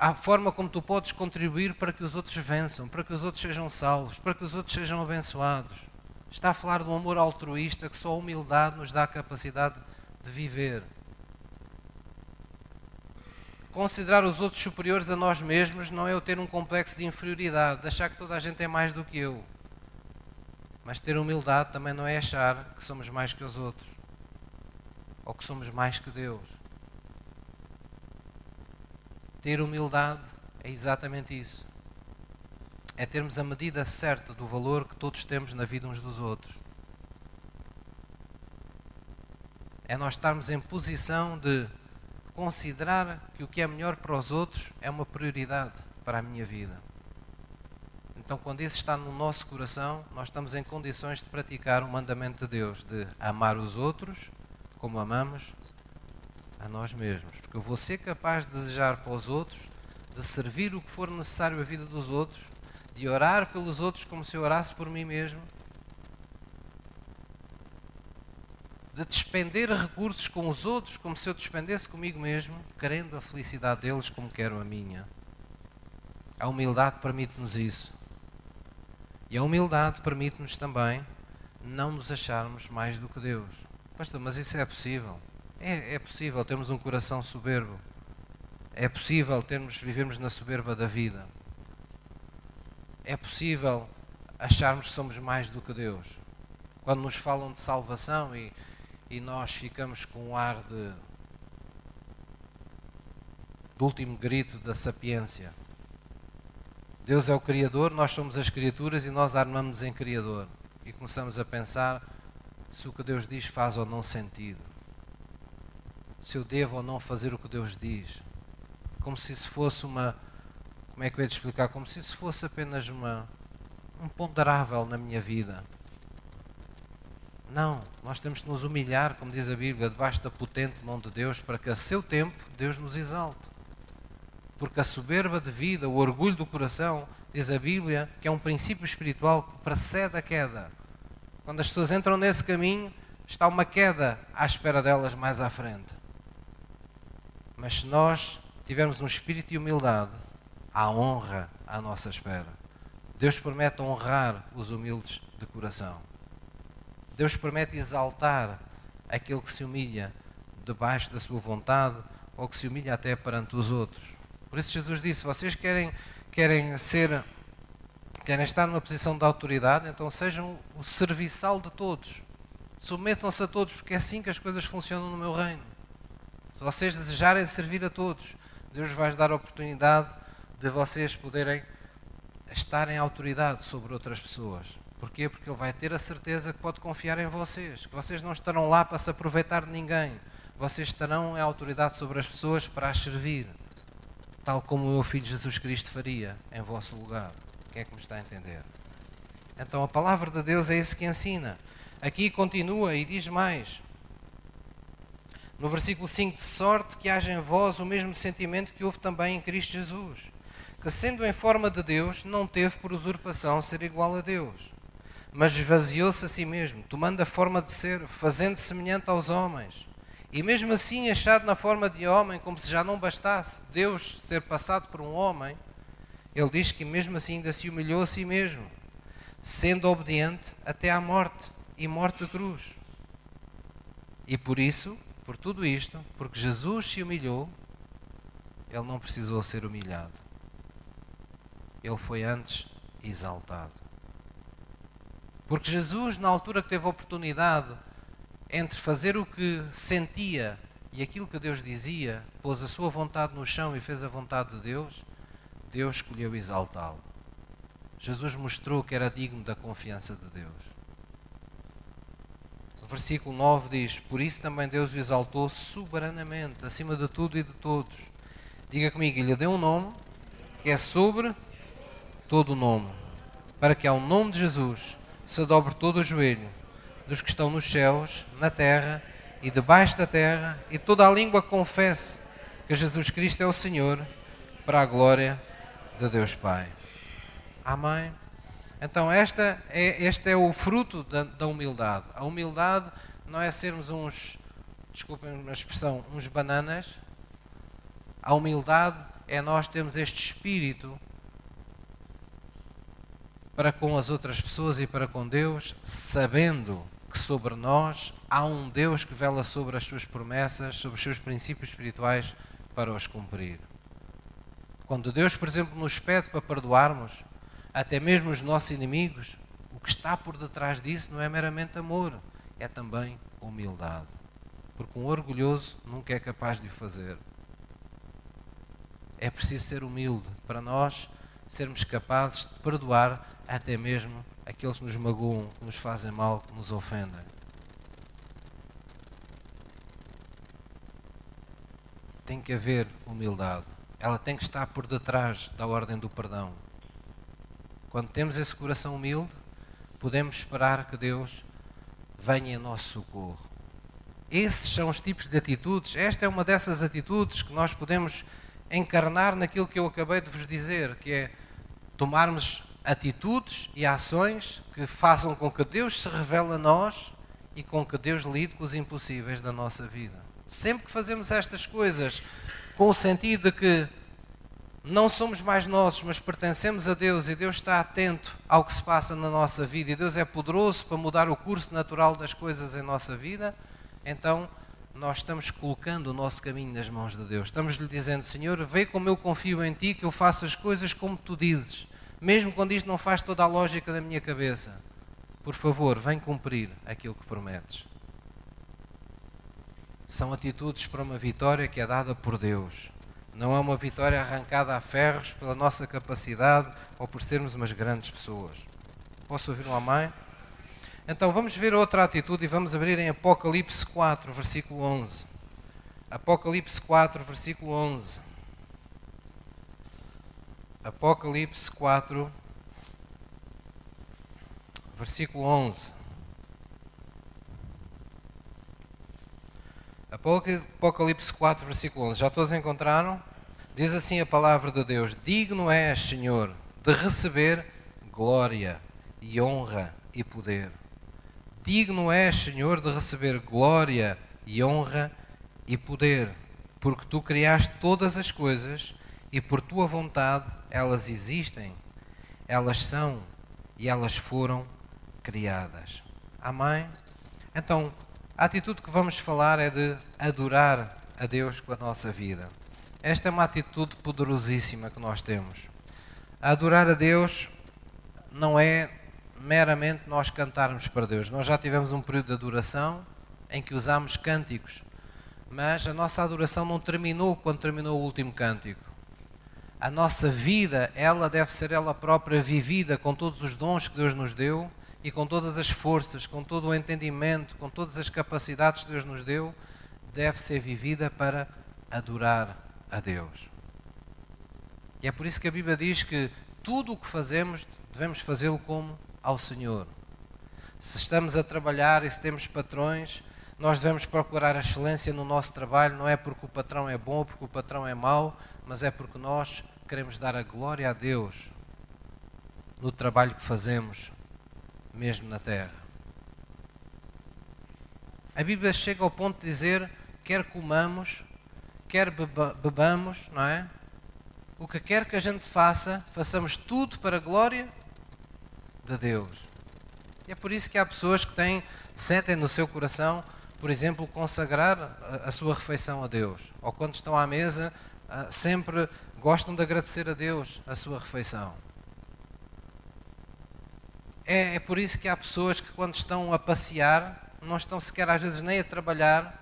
a forma como tu podes contribuir para que os outros vençam, para que os outros sejam salvos, para que os outros sejam abençoados. Está a falar de um amor altruísta que só a humildade nos dá a capacidade de viver. Considerar os outros superiores a nós mesmos não é eu ter um complexo de inferioridade, de achar que toda a gente é mais do que eu. Mas ter humildade também não é achar que somos mais que os outros. Ou que somos mais que Deus. Ter humildade é exatamente isso. É termos a medida certa do valor que todos temos na vida uns dos outros. É nós estarmos em posição de considerar que o que é melhor para os outros é uma prioridade para a minha vida. Então, quando isso está no nosso coração, nós estamos em condições de praticar o mandamento de Deus, de amar os outros como amamos a nós mesmos. Porque eu vou ser capaz de desejar para os outros, de servir o que for necessário à vida dos outros, de orar pelos outros como se eu orasse por mim mesmo, de despender recursos com os outros como se eu despendesse comigo mesmo, querendo a felicidade deles como quero a minha. A humildade permite-nos isso. E a humildade permite-nos também não nos acharmos mais do que Deus. Pastor, mas isso é possível? É, é possível termos um coração soberbo. É possível termos, vivermos na soberba da vida. É possível acharmos que somos mais do que Deus. Quando nos falam de salvação e e nós ficamos com um ar de do último grito da sapiência. Deus é o Criador, nós somos as criaturas e nós armamos em Criador. E começamos a pensar se o que Deus diz faz ou não sentido. Se eu devo ou não fazer o que Deus diz. Como se isso fosse uma. Como é que eu ia te explicar? Como se isso fosse apenas uma, um ponderável na minha vida. Não, nós temos que nos humilhar, como diz a Bíblia, debaixo da potente mão de Deus, para que a seu tempo Deus nos exalte. Porque a soberba de vida, o orgulho do coração, diz a Bíblia, que é um princípio espiritual que precede a queda. Quando as pessoas entram nesse caminho, está uma queda à espera delas mais à frente. Mas se nós tivermos um espírito de humildade, há honra à nossa espera. Deus promete honrar os humildes de coração. Deus promete exaltar aquele que se humilha debaixo da sua vontade ou que se humilha até perante os outros. Por isso Jesus disse: vocês querem querem ser querem estar numa posição de autoridade, então sejam o serviçal de todos. Submetam-se a todos, porque é assim que as coisas funcionam no meu reino. Se vocês desejarem servir a todos, Deus vai dar a oportunidade de vocês poderem estar em autoridade sobre outras pessoas. Porquê? Porque ele vai ter a certeza que pode confiar em vocês, que vocês não estarão lá para se aproveitar de ninguém. Vocês estarão em autoridade sobre as pessoas para as servir, tal como o meu filho Jesus Cristo faria em vosso lugar. Quem é que me está a entender? Então a palavra de Deus é isso que ensina. Aqui continua e diz mais. No versículo 5, de sorte que haja em vós o mesmo sentimento que houve também em Cristo Jesus, que sendo em forma de Deus, não teve por usurpação ser igual a Deus, mas esvaziou-se a si mesmo, tomando a forma de ser, fazendo semelhante aos homens. E mesmo assim, achado na forma de homem, como se já não bastasse Deus ser passado por um homem, ele diz que mesmo assim ainda se humilhou a si mesmo, sendo obediente até à morte e morte de cruz. E por isso, por tudo isto, porque Jesus se humilhou, ele não precisou ser humilhado. Ele foi antes exaltado. Porque Jesus, na altura que teve a oportunidade entre fazer o que sentia e aquilo que Deus dizia, pôs a sua vontade no chão e fez a vontade de Deus, Deus escolheu exaltá-lo. Jesus mostrou que era digno da confiança de Deus. O versículo 9 diz: Por isso também Deus o exaltou soberanamente, acima de tudo e de todos. Diga comigo, ele deu um nome que é sobre todo o nome, para que ao nome de Jesus se dobre todo o joelho dos que estão nos céus, na terra e debaixo da terra, e toda a língua confesse que Jesus Cristo é o Senhor, para a glória de Deus Pai. Amém? Então, esta é, este é o fruto da, da humildade. A humildade não é sermos uns, desculpem a expressão, uns bananas. A humildade é nós termos este espírito para com as outras pessoas e para com Deus, sabendo que sobre nós há um Deus que vela sobre as suas promessas, sobre os seus princípios espirituais para os cumprir. Quando Deus, por exemplo, nos pede para perdoarmos, até mesmo os nossos inimigos, o que está por detrás disso não é meramente amor, é também humildade. Porque um orgulhoso nunca é capaz de o fazer. É preciso ser humilde para nós sermos capazes de perdoar até mesmo aqueles que nos magoam, que nos fazem mal, que nos ofendem. Tem que haver humildade. Ela tem que estar por detrás da ordem do perdão. Quando temos esse coração humilde, podemos esperar que Deus venha em nosso socorro. Esses são os tipos de atitudes. Esta é uma dessas atitudes que nós podemos encarnar naquilo que eu acabei de vos dizer, que é tomarmos atitudes e ações que façam com que Deus se revele a nós e com que Deus lide com os impossíveis da nossa vida. Sempre que fazemos estas coisas com o sentido de que não somos mais nossos, mas pertencemos a Deus e Deus está atento ao que se passa na nossa vida e Deus é poderoso para mudar o curso natural das coisas em nossa vida, então nós estamos colocando o nosso caminho nas mãos de Deus. Estamos lhe dizendo, Senhor, vê como eu confio em Ti, que eu faço as coisas como Tu dizes mesmo quando isto não faz toda a lógica da minha cabeça. Por favor, vem cumprir aquilo que prometes. São atitudes para uma vitória que é dada por Deus. Não é uma vitória arrancada a ferros pela nossa capacidade ou por sermos umas grandes pessoas. Posso ouvir um amém? Então vamos ver outra atitude e vamos abrir em Apocalipse 4, versículo 11. Apocalipse 4, versículo 11. Apocalipse 4, versículo 11. Apocalipse 4, versículo 11. Já todos encontraram? Diz assim a palavra de Deus: Digno és, Senhor, de receber glória e honra e poder. Digno és, Senhor, de receber glória e honra e poder, porque tu criaste todas as coisas e por tua vontade elas existem, elas são e elas foram criadas. Amém? Então, a atitude que vamos falar é de adorar a Deus com a nossa vida. Esta é uma atitude poderosíssima que nós temos. adorar a Deus não é meramente nós cantarmos para Deus. Nós já tivemos um período de adoração em que usámos cânticos, mas a nossa adoração não terminou quando terminou o último cântico a nossa vida, ela deve ser ela própria vivida com todos os dons que Deus nos deu e com todas as forças, com todo o entendimento, com todas as capacidades que Deus nos deu, deve ser vivida para adorar a Deus. E é por isso que a Bíblia diz que tudo o que fazemos devemos fazê-lo como ao Senhor. Se estamos a trabalhar e se temos patrões, nós devemos procurar a excelência no nosso trabalho, não é porque o patrão é bom ou porque o patrão é mau, mas é porque nós queremos dar a glória a Deus no trabalho que fazemos, mesmo na terra. A Bíblia chega ao ponto de dizer: quer comamos, quer bebamos, não é? O que quer que a gente faça, façamos tudo para a glória de Deus. E é por isso que há pessoas que têm, sentem no seu coração, por exemplo, consagrar a, a sua refeição a Deus. Ou quando estão à mesa, ah, sempre gostam de agradecer a Deus a sua refeição. É, é por isso que há pessoas que, quando estão a passear, não estão sequer às vezes nem a trabalhar,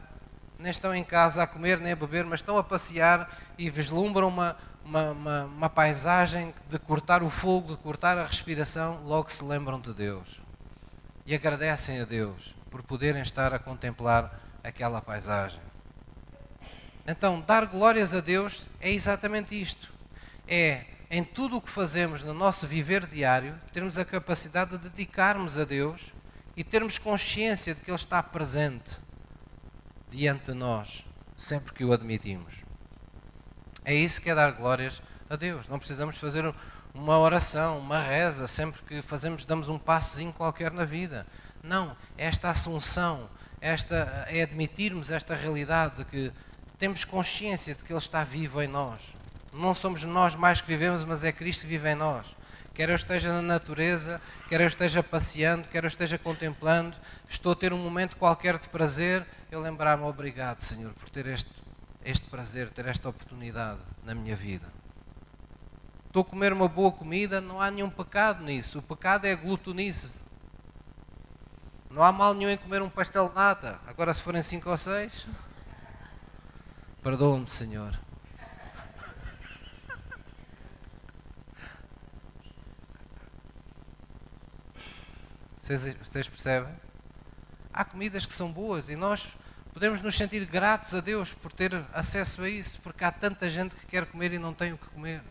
nem estão em casa a comer nem a beber, mas estão a passear e vislumbram uma, uma, uma, uma, paisagem de cortar o fogo, de cortar a respiração, logo se lembram de Deus. E agradecem a Deus por poderem estar a contemplar aquela paisagem. Então, dar glórias a Deus é exatamente isto. É em tudo o que fazemos no nosso viver diário, termos a capacidade de dedicarmos a Deus e termos consciência de que Ele está presente diante de nós, sempre que o admitimos. É isso que é dar glórias a Deus. Não precisamos fazer uma oração, uma reza, sempre que fazemos, damos um passozinho qualquer na vida. Não, esta assunção, esta, é admitirmos esta realidade de que temos consciência de que Ele está vivo em nós. Não somos nós mais que vivemos, mas é Cristo que vive em nós. Quer eu esteja na natureza, quer eu esteja passeando, quer eu esteja contemplando, estou a ter um momento qualquer de prazer, eu lembrar-me, obrigado, Senhor, por ter este, este prazer, ter esta oportunidade na minha vida. Estou a comer uma boa comida, não há nenhum pecado nisso. O pecado é a glutonice. Não há mal nenhum em comer um pastel de nata. Agora, se forem cinco ou seis, perdoa-me, Senhor. Vocês, vocês percebem? Há comidas que são boas e nós podemos nos sentir gratos a Deus por ter acesso a isso, porque há tanta gente que quer comer e não tem o que comer.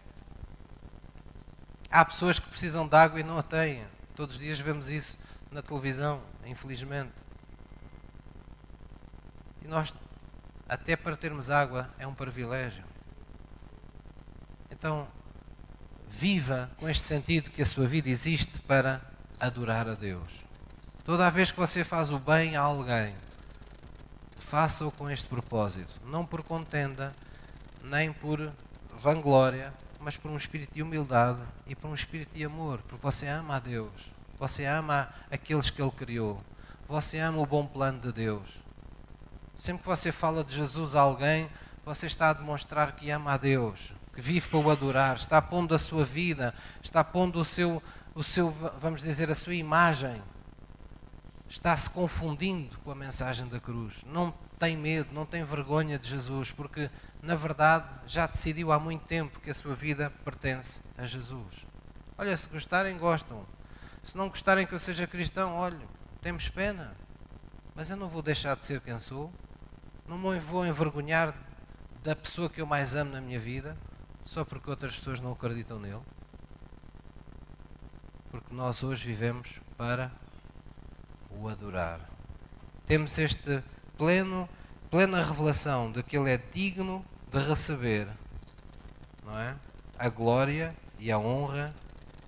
Há pessoas que precisam de água e não a têm. Todos os dias vemos isso na televisão, infelizmente. E nós, até para termos água, é um privilégio. Então, viva com este sentido que a sua vida existe para adorar a Deus. Toda vez que você faz o bem a alguém, faça-o com este propósito, não por contenda, nem por vanglória, mas por um espírito de humildade e por um espírito de amor, porque você ama a Deus, você ama aqueles que Ele criou, você ama o bom plano de Deus. Sempre que você fala de Jesus a alguém, você está a demonstrar que ama a Deus, que vive para o adorar, está pondo a sua vida, está pondo o seu, o seu, vamos dizer, a sua imagem está se confundindo com a mensagem da cruz. Não tem medo, não tem vergonha de Jesus, porque na verdade já decidiu há muito tempo que a sua vida pertence a Jesus. Olha, se gostarem, gostam. Se não gostarem que eu seja cristão, olha, temos pena. Mas eu não vou deixar de ser quem sou. Não me vou envergonhar da pessoa que eu mais amo na minha vida, só porque outras pessoas não acreditam nele. Porque nós hoje vivemos para o adorar. Temos este pleno, plena revelação de que Ele é digno de receber não é? a glória e a honra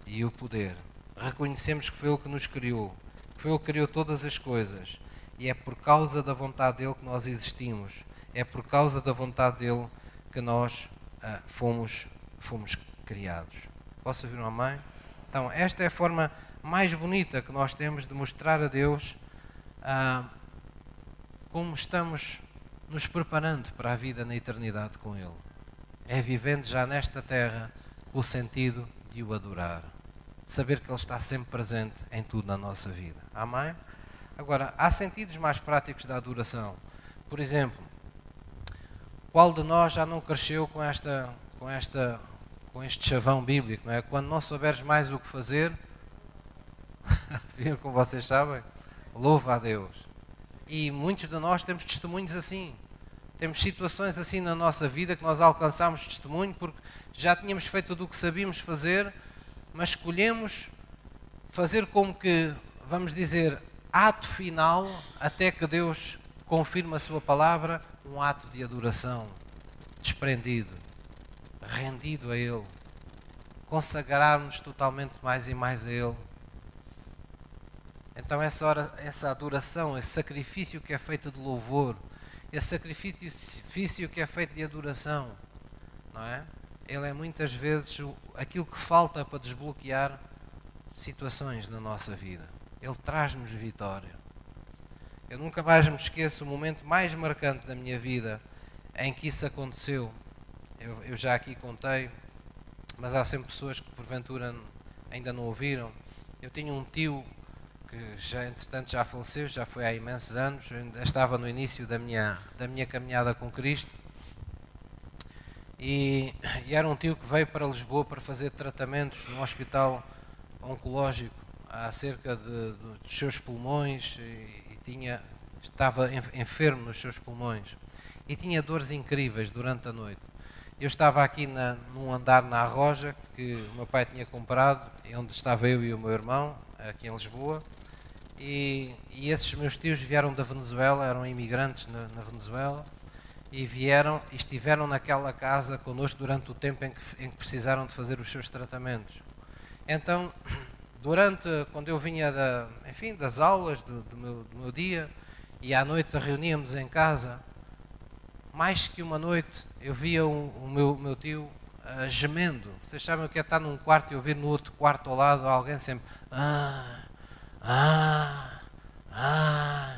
e o poder. Reconhecemos que foi Ele que nos criou, que foi Ele que criou todas as coisas e é por causa da vontade dele que nós existimos, é por causa da vontade dele que nós ah, fomos, fomos criados. Posso ouvir uma mãe? Então, esta é a forma mais bonita que nós temos de mostrar a Deus ah, como estamos nos preparando para a vida na eternidade com Ele. É vivendo já nesta terra o sentido de o adorar. Saber que Ele está sempre presente em tudo na nossa vida. Amém? Agora, há sentidos mais práticos da adoração. Por exemplo, qual de nós já não cresceu com esta, com esta, com este chavão bíblico, não é? Quando não souberes mais o que fazer, como vocês sabem? Louva a Deus. E muitos de nós temos testemunhos assim. Temos situações assim na nossa vida que nós alcançamos testemunho porque já tínhamos feito tudo o que sabíamos fazer, mas escolhemos fazer como que, vamos dizer, ato final, até que Deus confirme a Sua palavra, um ato de adoração, desprendido, rendido a Ele, consagrarmos totalmente mais e mais a Ele. Então essa hora, essa adoração, esse sacrifício que é feito de louvor, esse sacrifício que é feito de adoração, não é? Ele é muitas vezes aquilo que falta para desbloquear situações na nossa vida. Ele traz-nos vitória. Eu nunca mais me esqueço o momento mais marcante da minha vida em que isso aconteceu. Eu, eu já aqui contei, mas há sempre pessoas que porventura ainda não ouviram. Eu tinha um tio que já entretanto já faleceu, já foi há imensos anos, eu ainda estava no início da minha, da minha caminhada com Cristo. E, e, era um tio que veio para Lisboa para fazer tratamentos no hospital oncológico acerca de, de, dos seus pulmões e, e, tinha, estava enfermo nos seus pulmões e tinha dores incríveis durante a noite. Eu estava aqui na, num andar na Arroja que o meu pai tinha comprado, onde estava eu e o meu irmão, aqui em Lisboa, e, e esses meus tios vieram da Venezuela, eram imigrantes na, na Venezuela, e vieram e estiveram naquela casa connosco durante o tempo em que, em que precisaram de fazer os seus tratamentos. Então, durante, quando eu vinha da, enfim, das aulas do, do, meu, do meu dia, e à noite reuníamos em casa, mais que uma noite eu via o, o meu, meu tio uh, gemendo. Vocês sabem o que é estar num quarto e ouvir no outro quarto ao lado alguém sempre. Ah, ah, ah.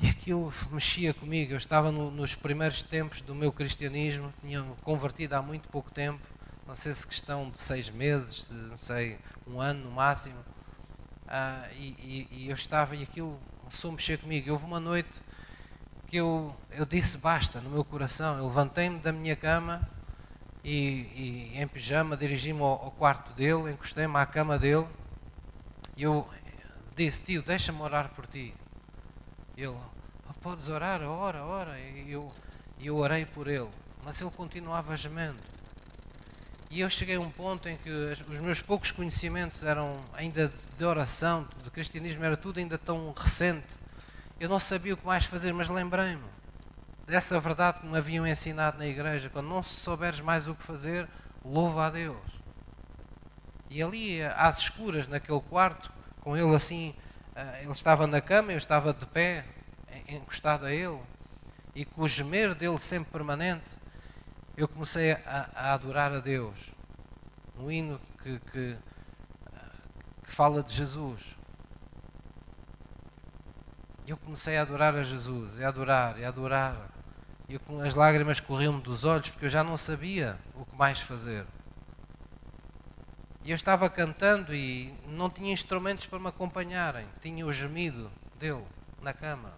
E aquilo mexia comigo. Eu estava no, nos primeiros tempos do meu cristianismo, tinha convertido há muito pouco tempo, não sei se questão de seis meses, de, não sei, um ano no máximo. Ah, e, e, e, eu estava, e aquilo começou a mexer comigo. Houve uma noite que eu, eu disse basta no meu coração. Eu levantei-me da minha cama e, e em pijama dirigi-me ao, ao quarto dele, encostei-me à cama dele. E eu disse, tio, deixa-me orar por ti. Ele, oh, podes orar, ora, ora. E eu, eu orei por ele, mas ele continuava gemendo. E eu cheguei a um ponto em que os meus poucos conhecimentos eram ainda de oração, de cristianismo, era tudo ainda tão recente. Eu não sabia o que mais fazer, mas lembrei-me dessa verdade que me haviam ensinado na igreja. Quando não souberes mais o que fazer, louva a Deus. E ali, às escuras, naquele quarto, com ele assim, eh, ele estava na cama, eu estava de pé, encostado a ele, e com o gemer dele sempre permanente, eu comecei a, a adorar a Deus. Um hino que, que, que fala de Jesus. Eu comecei a adorar a Jesus, a adorar, a adorar. E as lágrimas corriam-me dos olhos porque eu já não sabia o que mais fazer. E eu estava cantando e não tinha instrumentos para me acompanharem. Tinha o gemido dele na cama.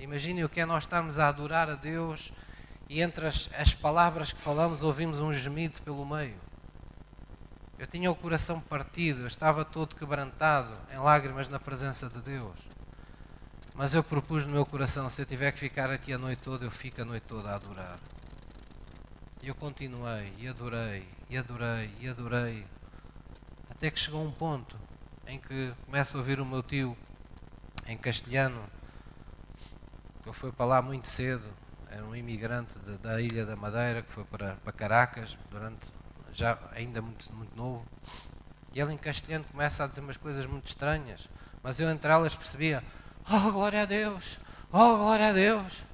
Imaginem o que é nós estarmos a adorar a Deus e entre as, as palavras que falamos ouvimos um gemido pelo meio. Eu tinha o coração partido, eu estava todo quebrantado, em lágrimas na presença de Deus. Mas eu propus no meu coração: se eu tiver que ficar aqui a noite toda, eu fico a noite toda a adorar. E eu continuei, e adorei, e adorei, e adorei. Até que chegou um ponto em que começo a ouvir o meu tio em castelhano, que foi para lá muito cedo, era um imigrante de, da Ilha da Madeira, que foi para, para Caracas, durante, já ainda muito, muito novo. E ele em castelhano começa a dizer umas coisas muito estranhas, mas eu entre elas percebia: Oh, glória a Deus! Oh, glória a Deus!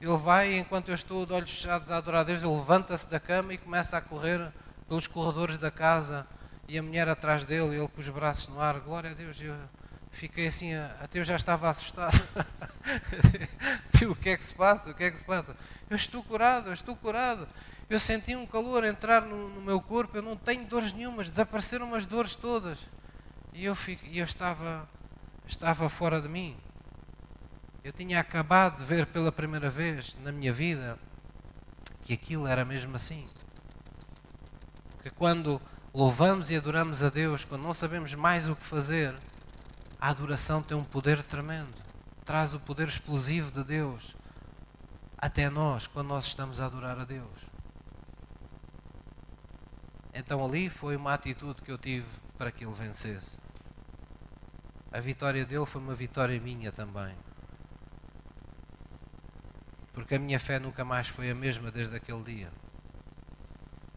Ele vai, enquanto eu estou de olhos fechados a adorar a Deus, ele levanta-se da cama e começa a correr pelos corredores da casa e a mulher atrás dele, ele com os braços no ar. Glória a Deus! Eu fiquei assim, até eu já estava assustado. o que é que se passa? O que é que se passa? Eu estou curado, eu estou curado. Eu senti um calor entrar no, no meu corpo, eu não tenho dores nenhumas, desapareceram as dores todas. E eu, fico, eu estava, estava fora de mim. Eu tinha acabado de ver pela primeira vez na minha vida que aquilo era mesmo assim. Que quando louvamos e adoramos a Deus, quando não sabemos mais o que fazer, a adoração tem um poder tremendo. Traz o poder explosivo de Deus até nós, quando nós estamos a adorar a Deus. Então ali foi uma atitude que eu tive para que ele vencesse. A vitória dele foi uma vitória minha também. Porque a minha fé nunca mais foi a mesma desde aquele dia.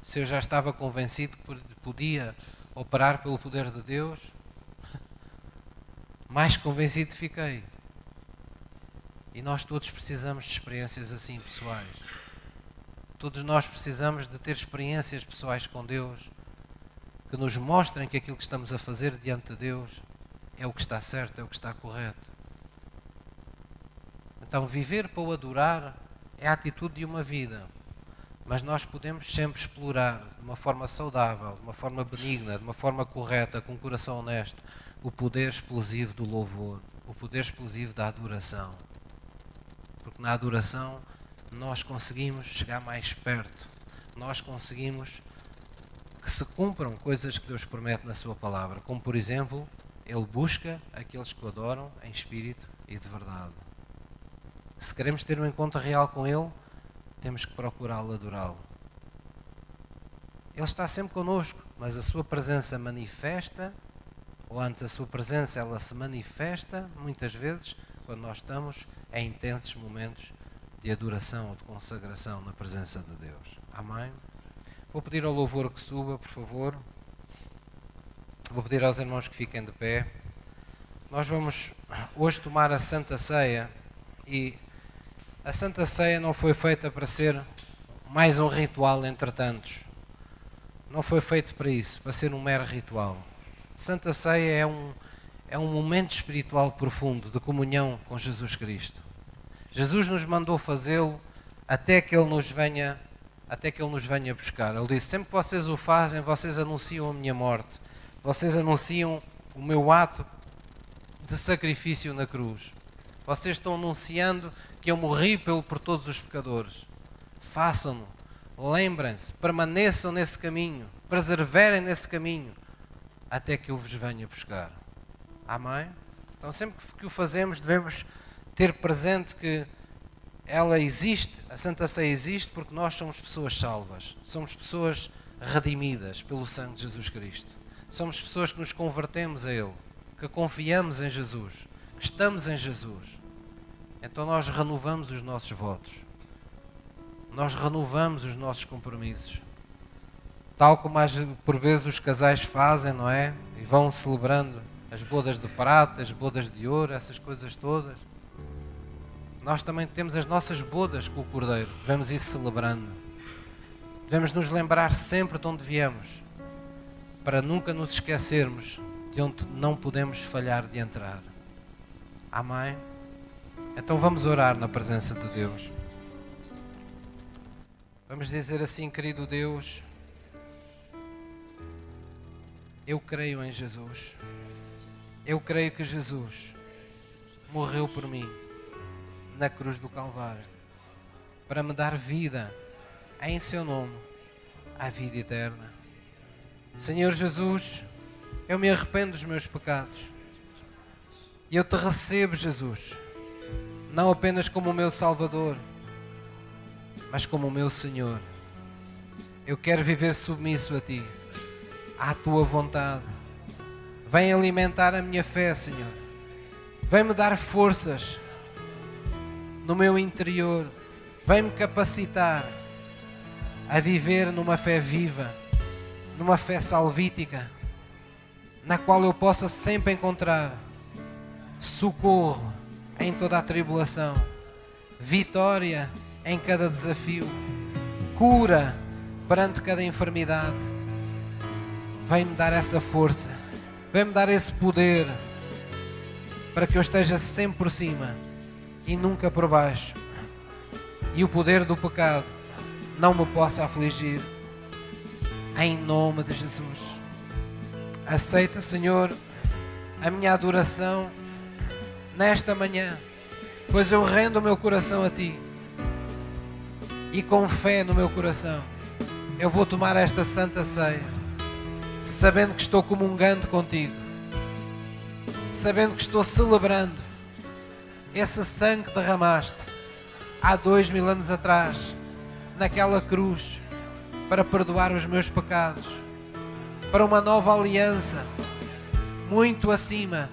Se eu já estava convencido que podia operar pelo poder de Deus, mais convencido fiquei. E nós todos precisamos de experiências assim pessoais. Todos nós precisamos de ter experiências pessoais com Deus que nos mostrem que aquilo que estamos a fazer diante de Deus é o que está certo, é o que está correto. Então, viver para o adorar é a atitude de uma vida, mas nós podemos sempre explorar de uma forma saudável, de uma forma benigna, de uma forma correta, com um coração honesto, o poder explosivo do louvor, o poder explosivo da adoração. Porque na adoração nós conseguimos chegar mais perto, nós conseguimos que se cumpram coisas que Deus promete na Sua palavra, como por exemplo, Ele busca aqueles que o adoram em espírito e de verdade. Se queremos ter um encontro real com Ele, temos que procurá-lo, adorá-lo. Ele está sempre connosco, mas a Sua presença manifesta, ou antes a Sua presença ela se manifesta muitas vezes quando nós estamos em intensos momentos de adoração ou de consagração na presença de Deus. Amém? Vou pedir ao louvor que suba, por favor. Vou pedir aos irmãos que fiquem de pé. Nós vamos hoje tomar a Santa Ceia e a Santa Ceia não foi feita para ser mais um ritual entre tantos. Não foi feito para isso, para ser um mero ritual. Santa Ceia é um, é um momento espiritual profundo de comunhão com Jesus Cristo. Jesus nos mandou fazê-lo até que ele nos venha até que ele nos venha buscar. Ele disse: sempre que vocês o fazem, vocês anunciam a minha morte. Vocês anunciam o meu ato de sacrifício na cruz. Vocês estão anunciando que eu morri pelo, por todos os pecadores. Façam-no. Lembrem-se, permaneçam nesse caminho, preserverem nesse caminho, até que eu vos venha buscar. Amém? Então, sempre que o fazemos, devemos ter presente que ela existe, a Santa Ceia existe porque nós somos pessoas salvas, somos pessoas redimidas pelo sangue de Jesus Cristo. Somos pessoas que nos convertemos a Ele, que confiamos em Jesus, estamos em Jesus. Então nós renovamos os nossos votos, nós renovamos os nossos compromissos. Tal como por vezes os casais fazem, não é? E vão celebrando as bodas de prata, as bodas de ouro, essas coisas todas nós também temos as nossas bodas com o Cordeiro. Devemos ir celebrando. Devemos nos lembrar sempre de onde viemos, para nunca nos esquecermos de onde não podemos falhar de entrar. Amém? Então vamos orar na presença de Deus. Vamos dizer assim, querido Deus, eu creio em Jesus. Eu creio que Jesus morreu por mim na cruz do Calvário para me dar vida em seu nome, a vida eterna. Senhor Jesus, eu me arrependo dos meus pecados e eu te recebo, Jesus, não apenas como o meu Salvador, mas como o meu Senhor. Eu quero viver submisso a Ti, à Tua vontade. Vem alimentar a minha fé, Senhor. Vem me dar forças no meu interior, vem-me capacitar a viver numa fé viva, numa fé salvítica, na qual eu possa sempre encontrar socorro em toda a tribulação, vitória em cada desafio, cura perante cada enfermidade. Vem-me dar essa força, vem-me dar esse poder para que eu esteja sempre por cima e nunca por baixo, e o poder do pecado não me possa afligir. Em nome de Jesus. Aceita, Senhor, a minha adoração nesta manhã, pois eu rendo o meu coração a Ti e com fé no meu coração eu vou tomar esta santa ceia sabendo que estou comungando contigo, sabendo que estou celebrando esse sangue que derramaste há dois mil anos atrás, naquela cruz, para perdoar os meus pecados, para uma nova aliança, muito acima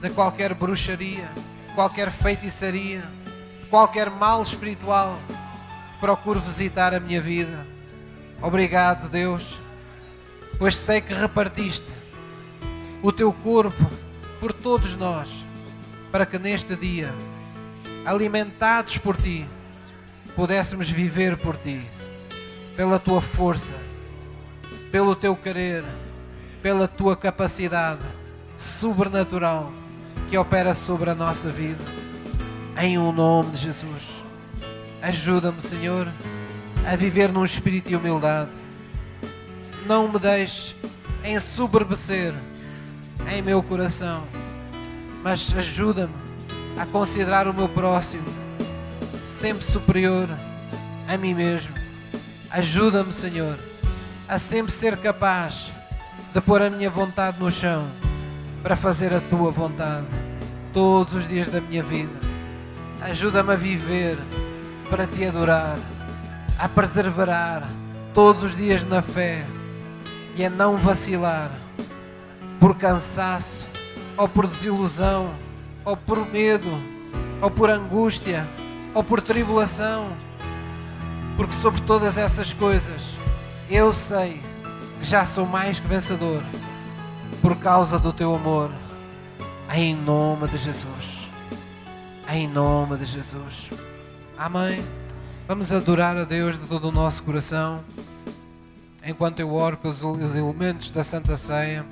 de qualquer bruxaria, qualquer feitiçaria, de qualquer mal espiritual que procure visitar a minha vida. Obrigado, Deus, pois sei que repartiste o teu corpo por todos nós, para que neste dia, alimentados por ti, pudéssemos viver por ti, pela tua força, pelo teu querer, pela tua capacidade sobrenatural que opera sobre a nossa vida. Em o um nome de Jesus. Ajuda-me, Senhor, a viver num espírito de humildade. Não me deixes ensoberbecer em meu coração, mas ajuda-me a considerar o meu próximo sempre superior a mim mesmo. Ajuda-me, Senhor, a sempre ser capaz de pôr a minha vontade no chão para fazer a tua vontade todos os dias da minha vida. Ajuda-me a viver para te adorar, a perseverar todos os dias na fé e a não vacilar por cansaço, ou por desilusão, ou por medo, ou por angústia, ou por tribulação. Porque sobre todas essas coisas, eu sei que já sou mais que vencedor por causa do teu amor. Em nome de Jesus. Em nome de Jesus. Amém. Vamos adorar a Deus de todo o nosso coração. Enquanto eu oro pelos elementos da Santa Ceia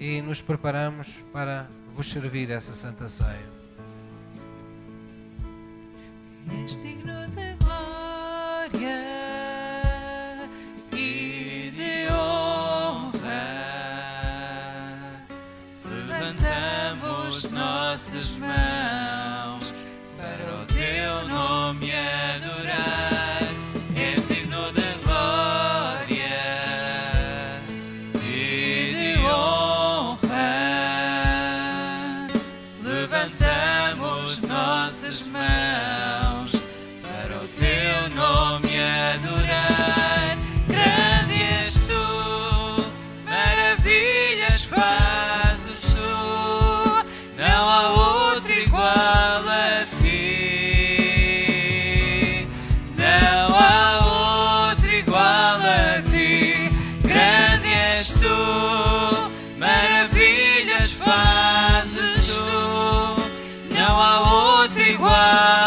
e nos preparamos para vos servir essa Santa Ceia. De glória nossas mãos igual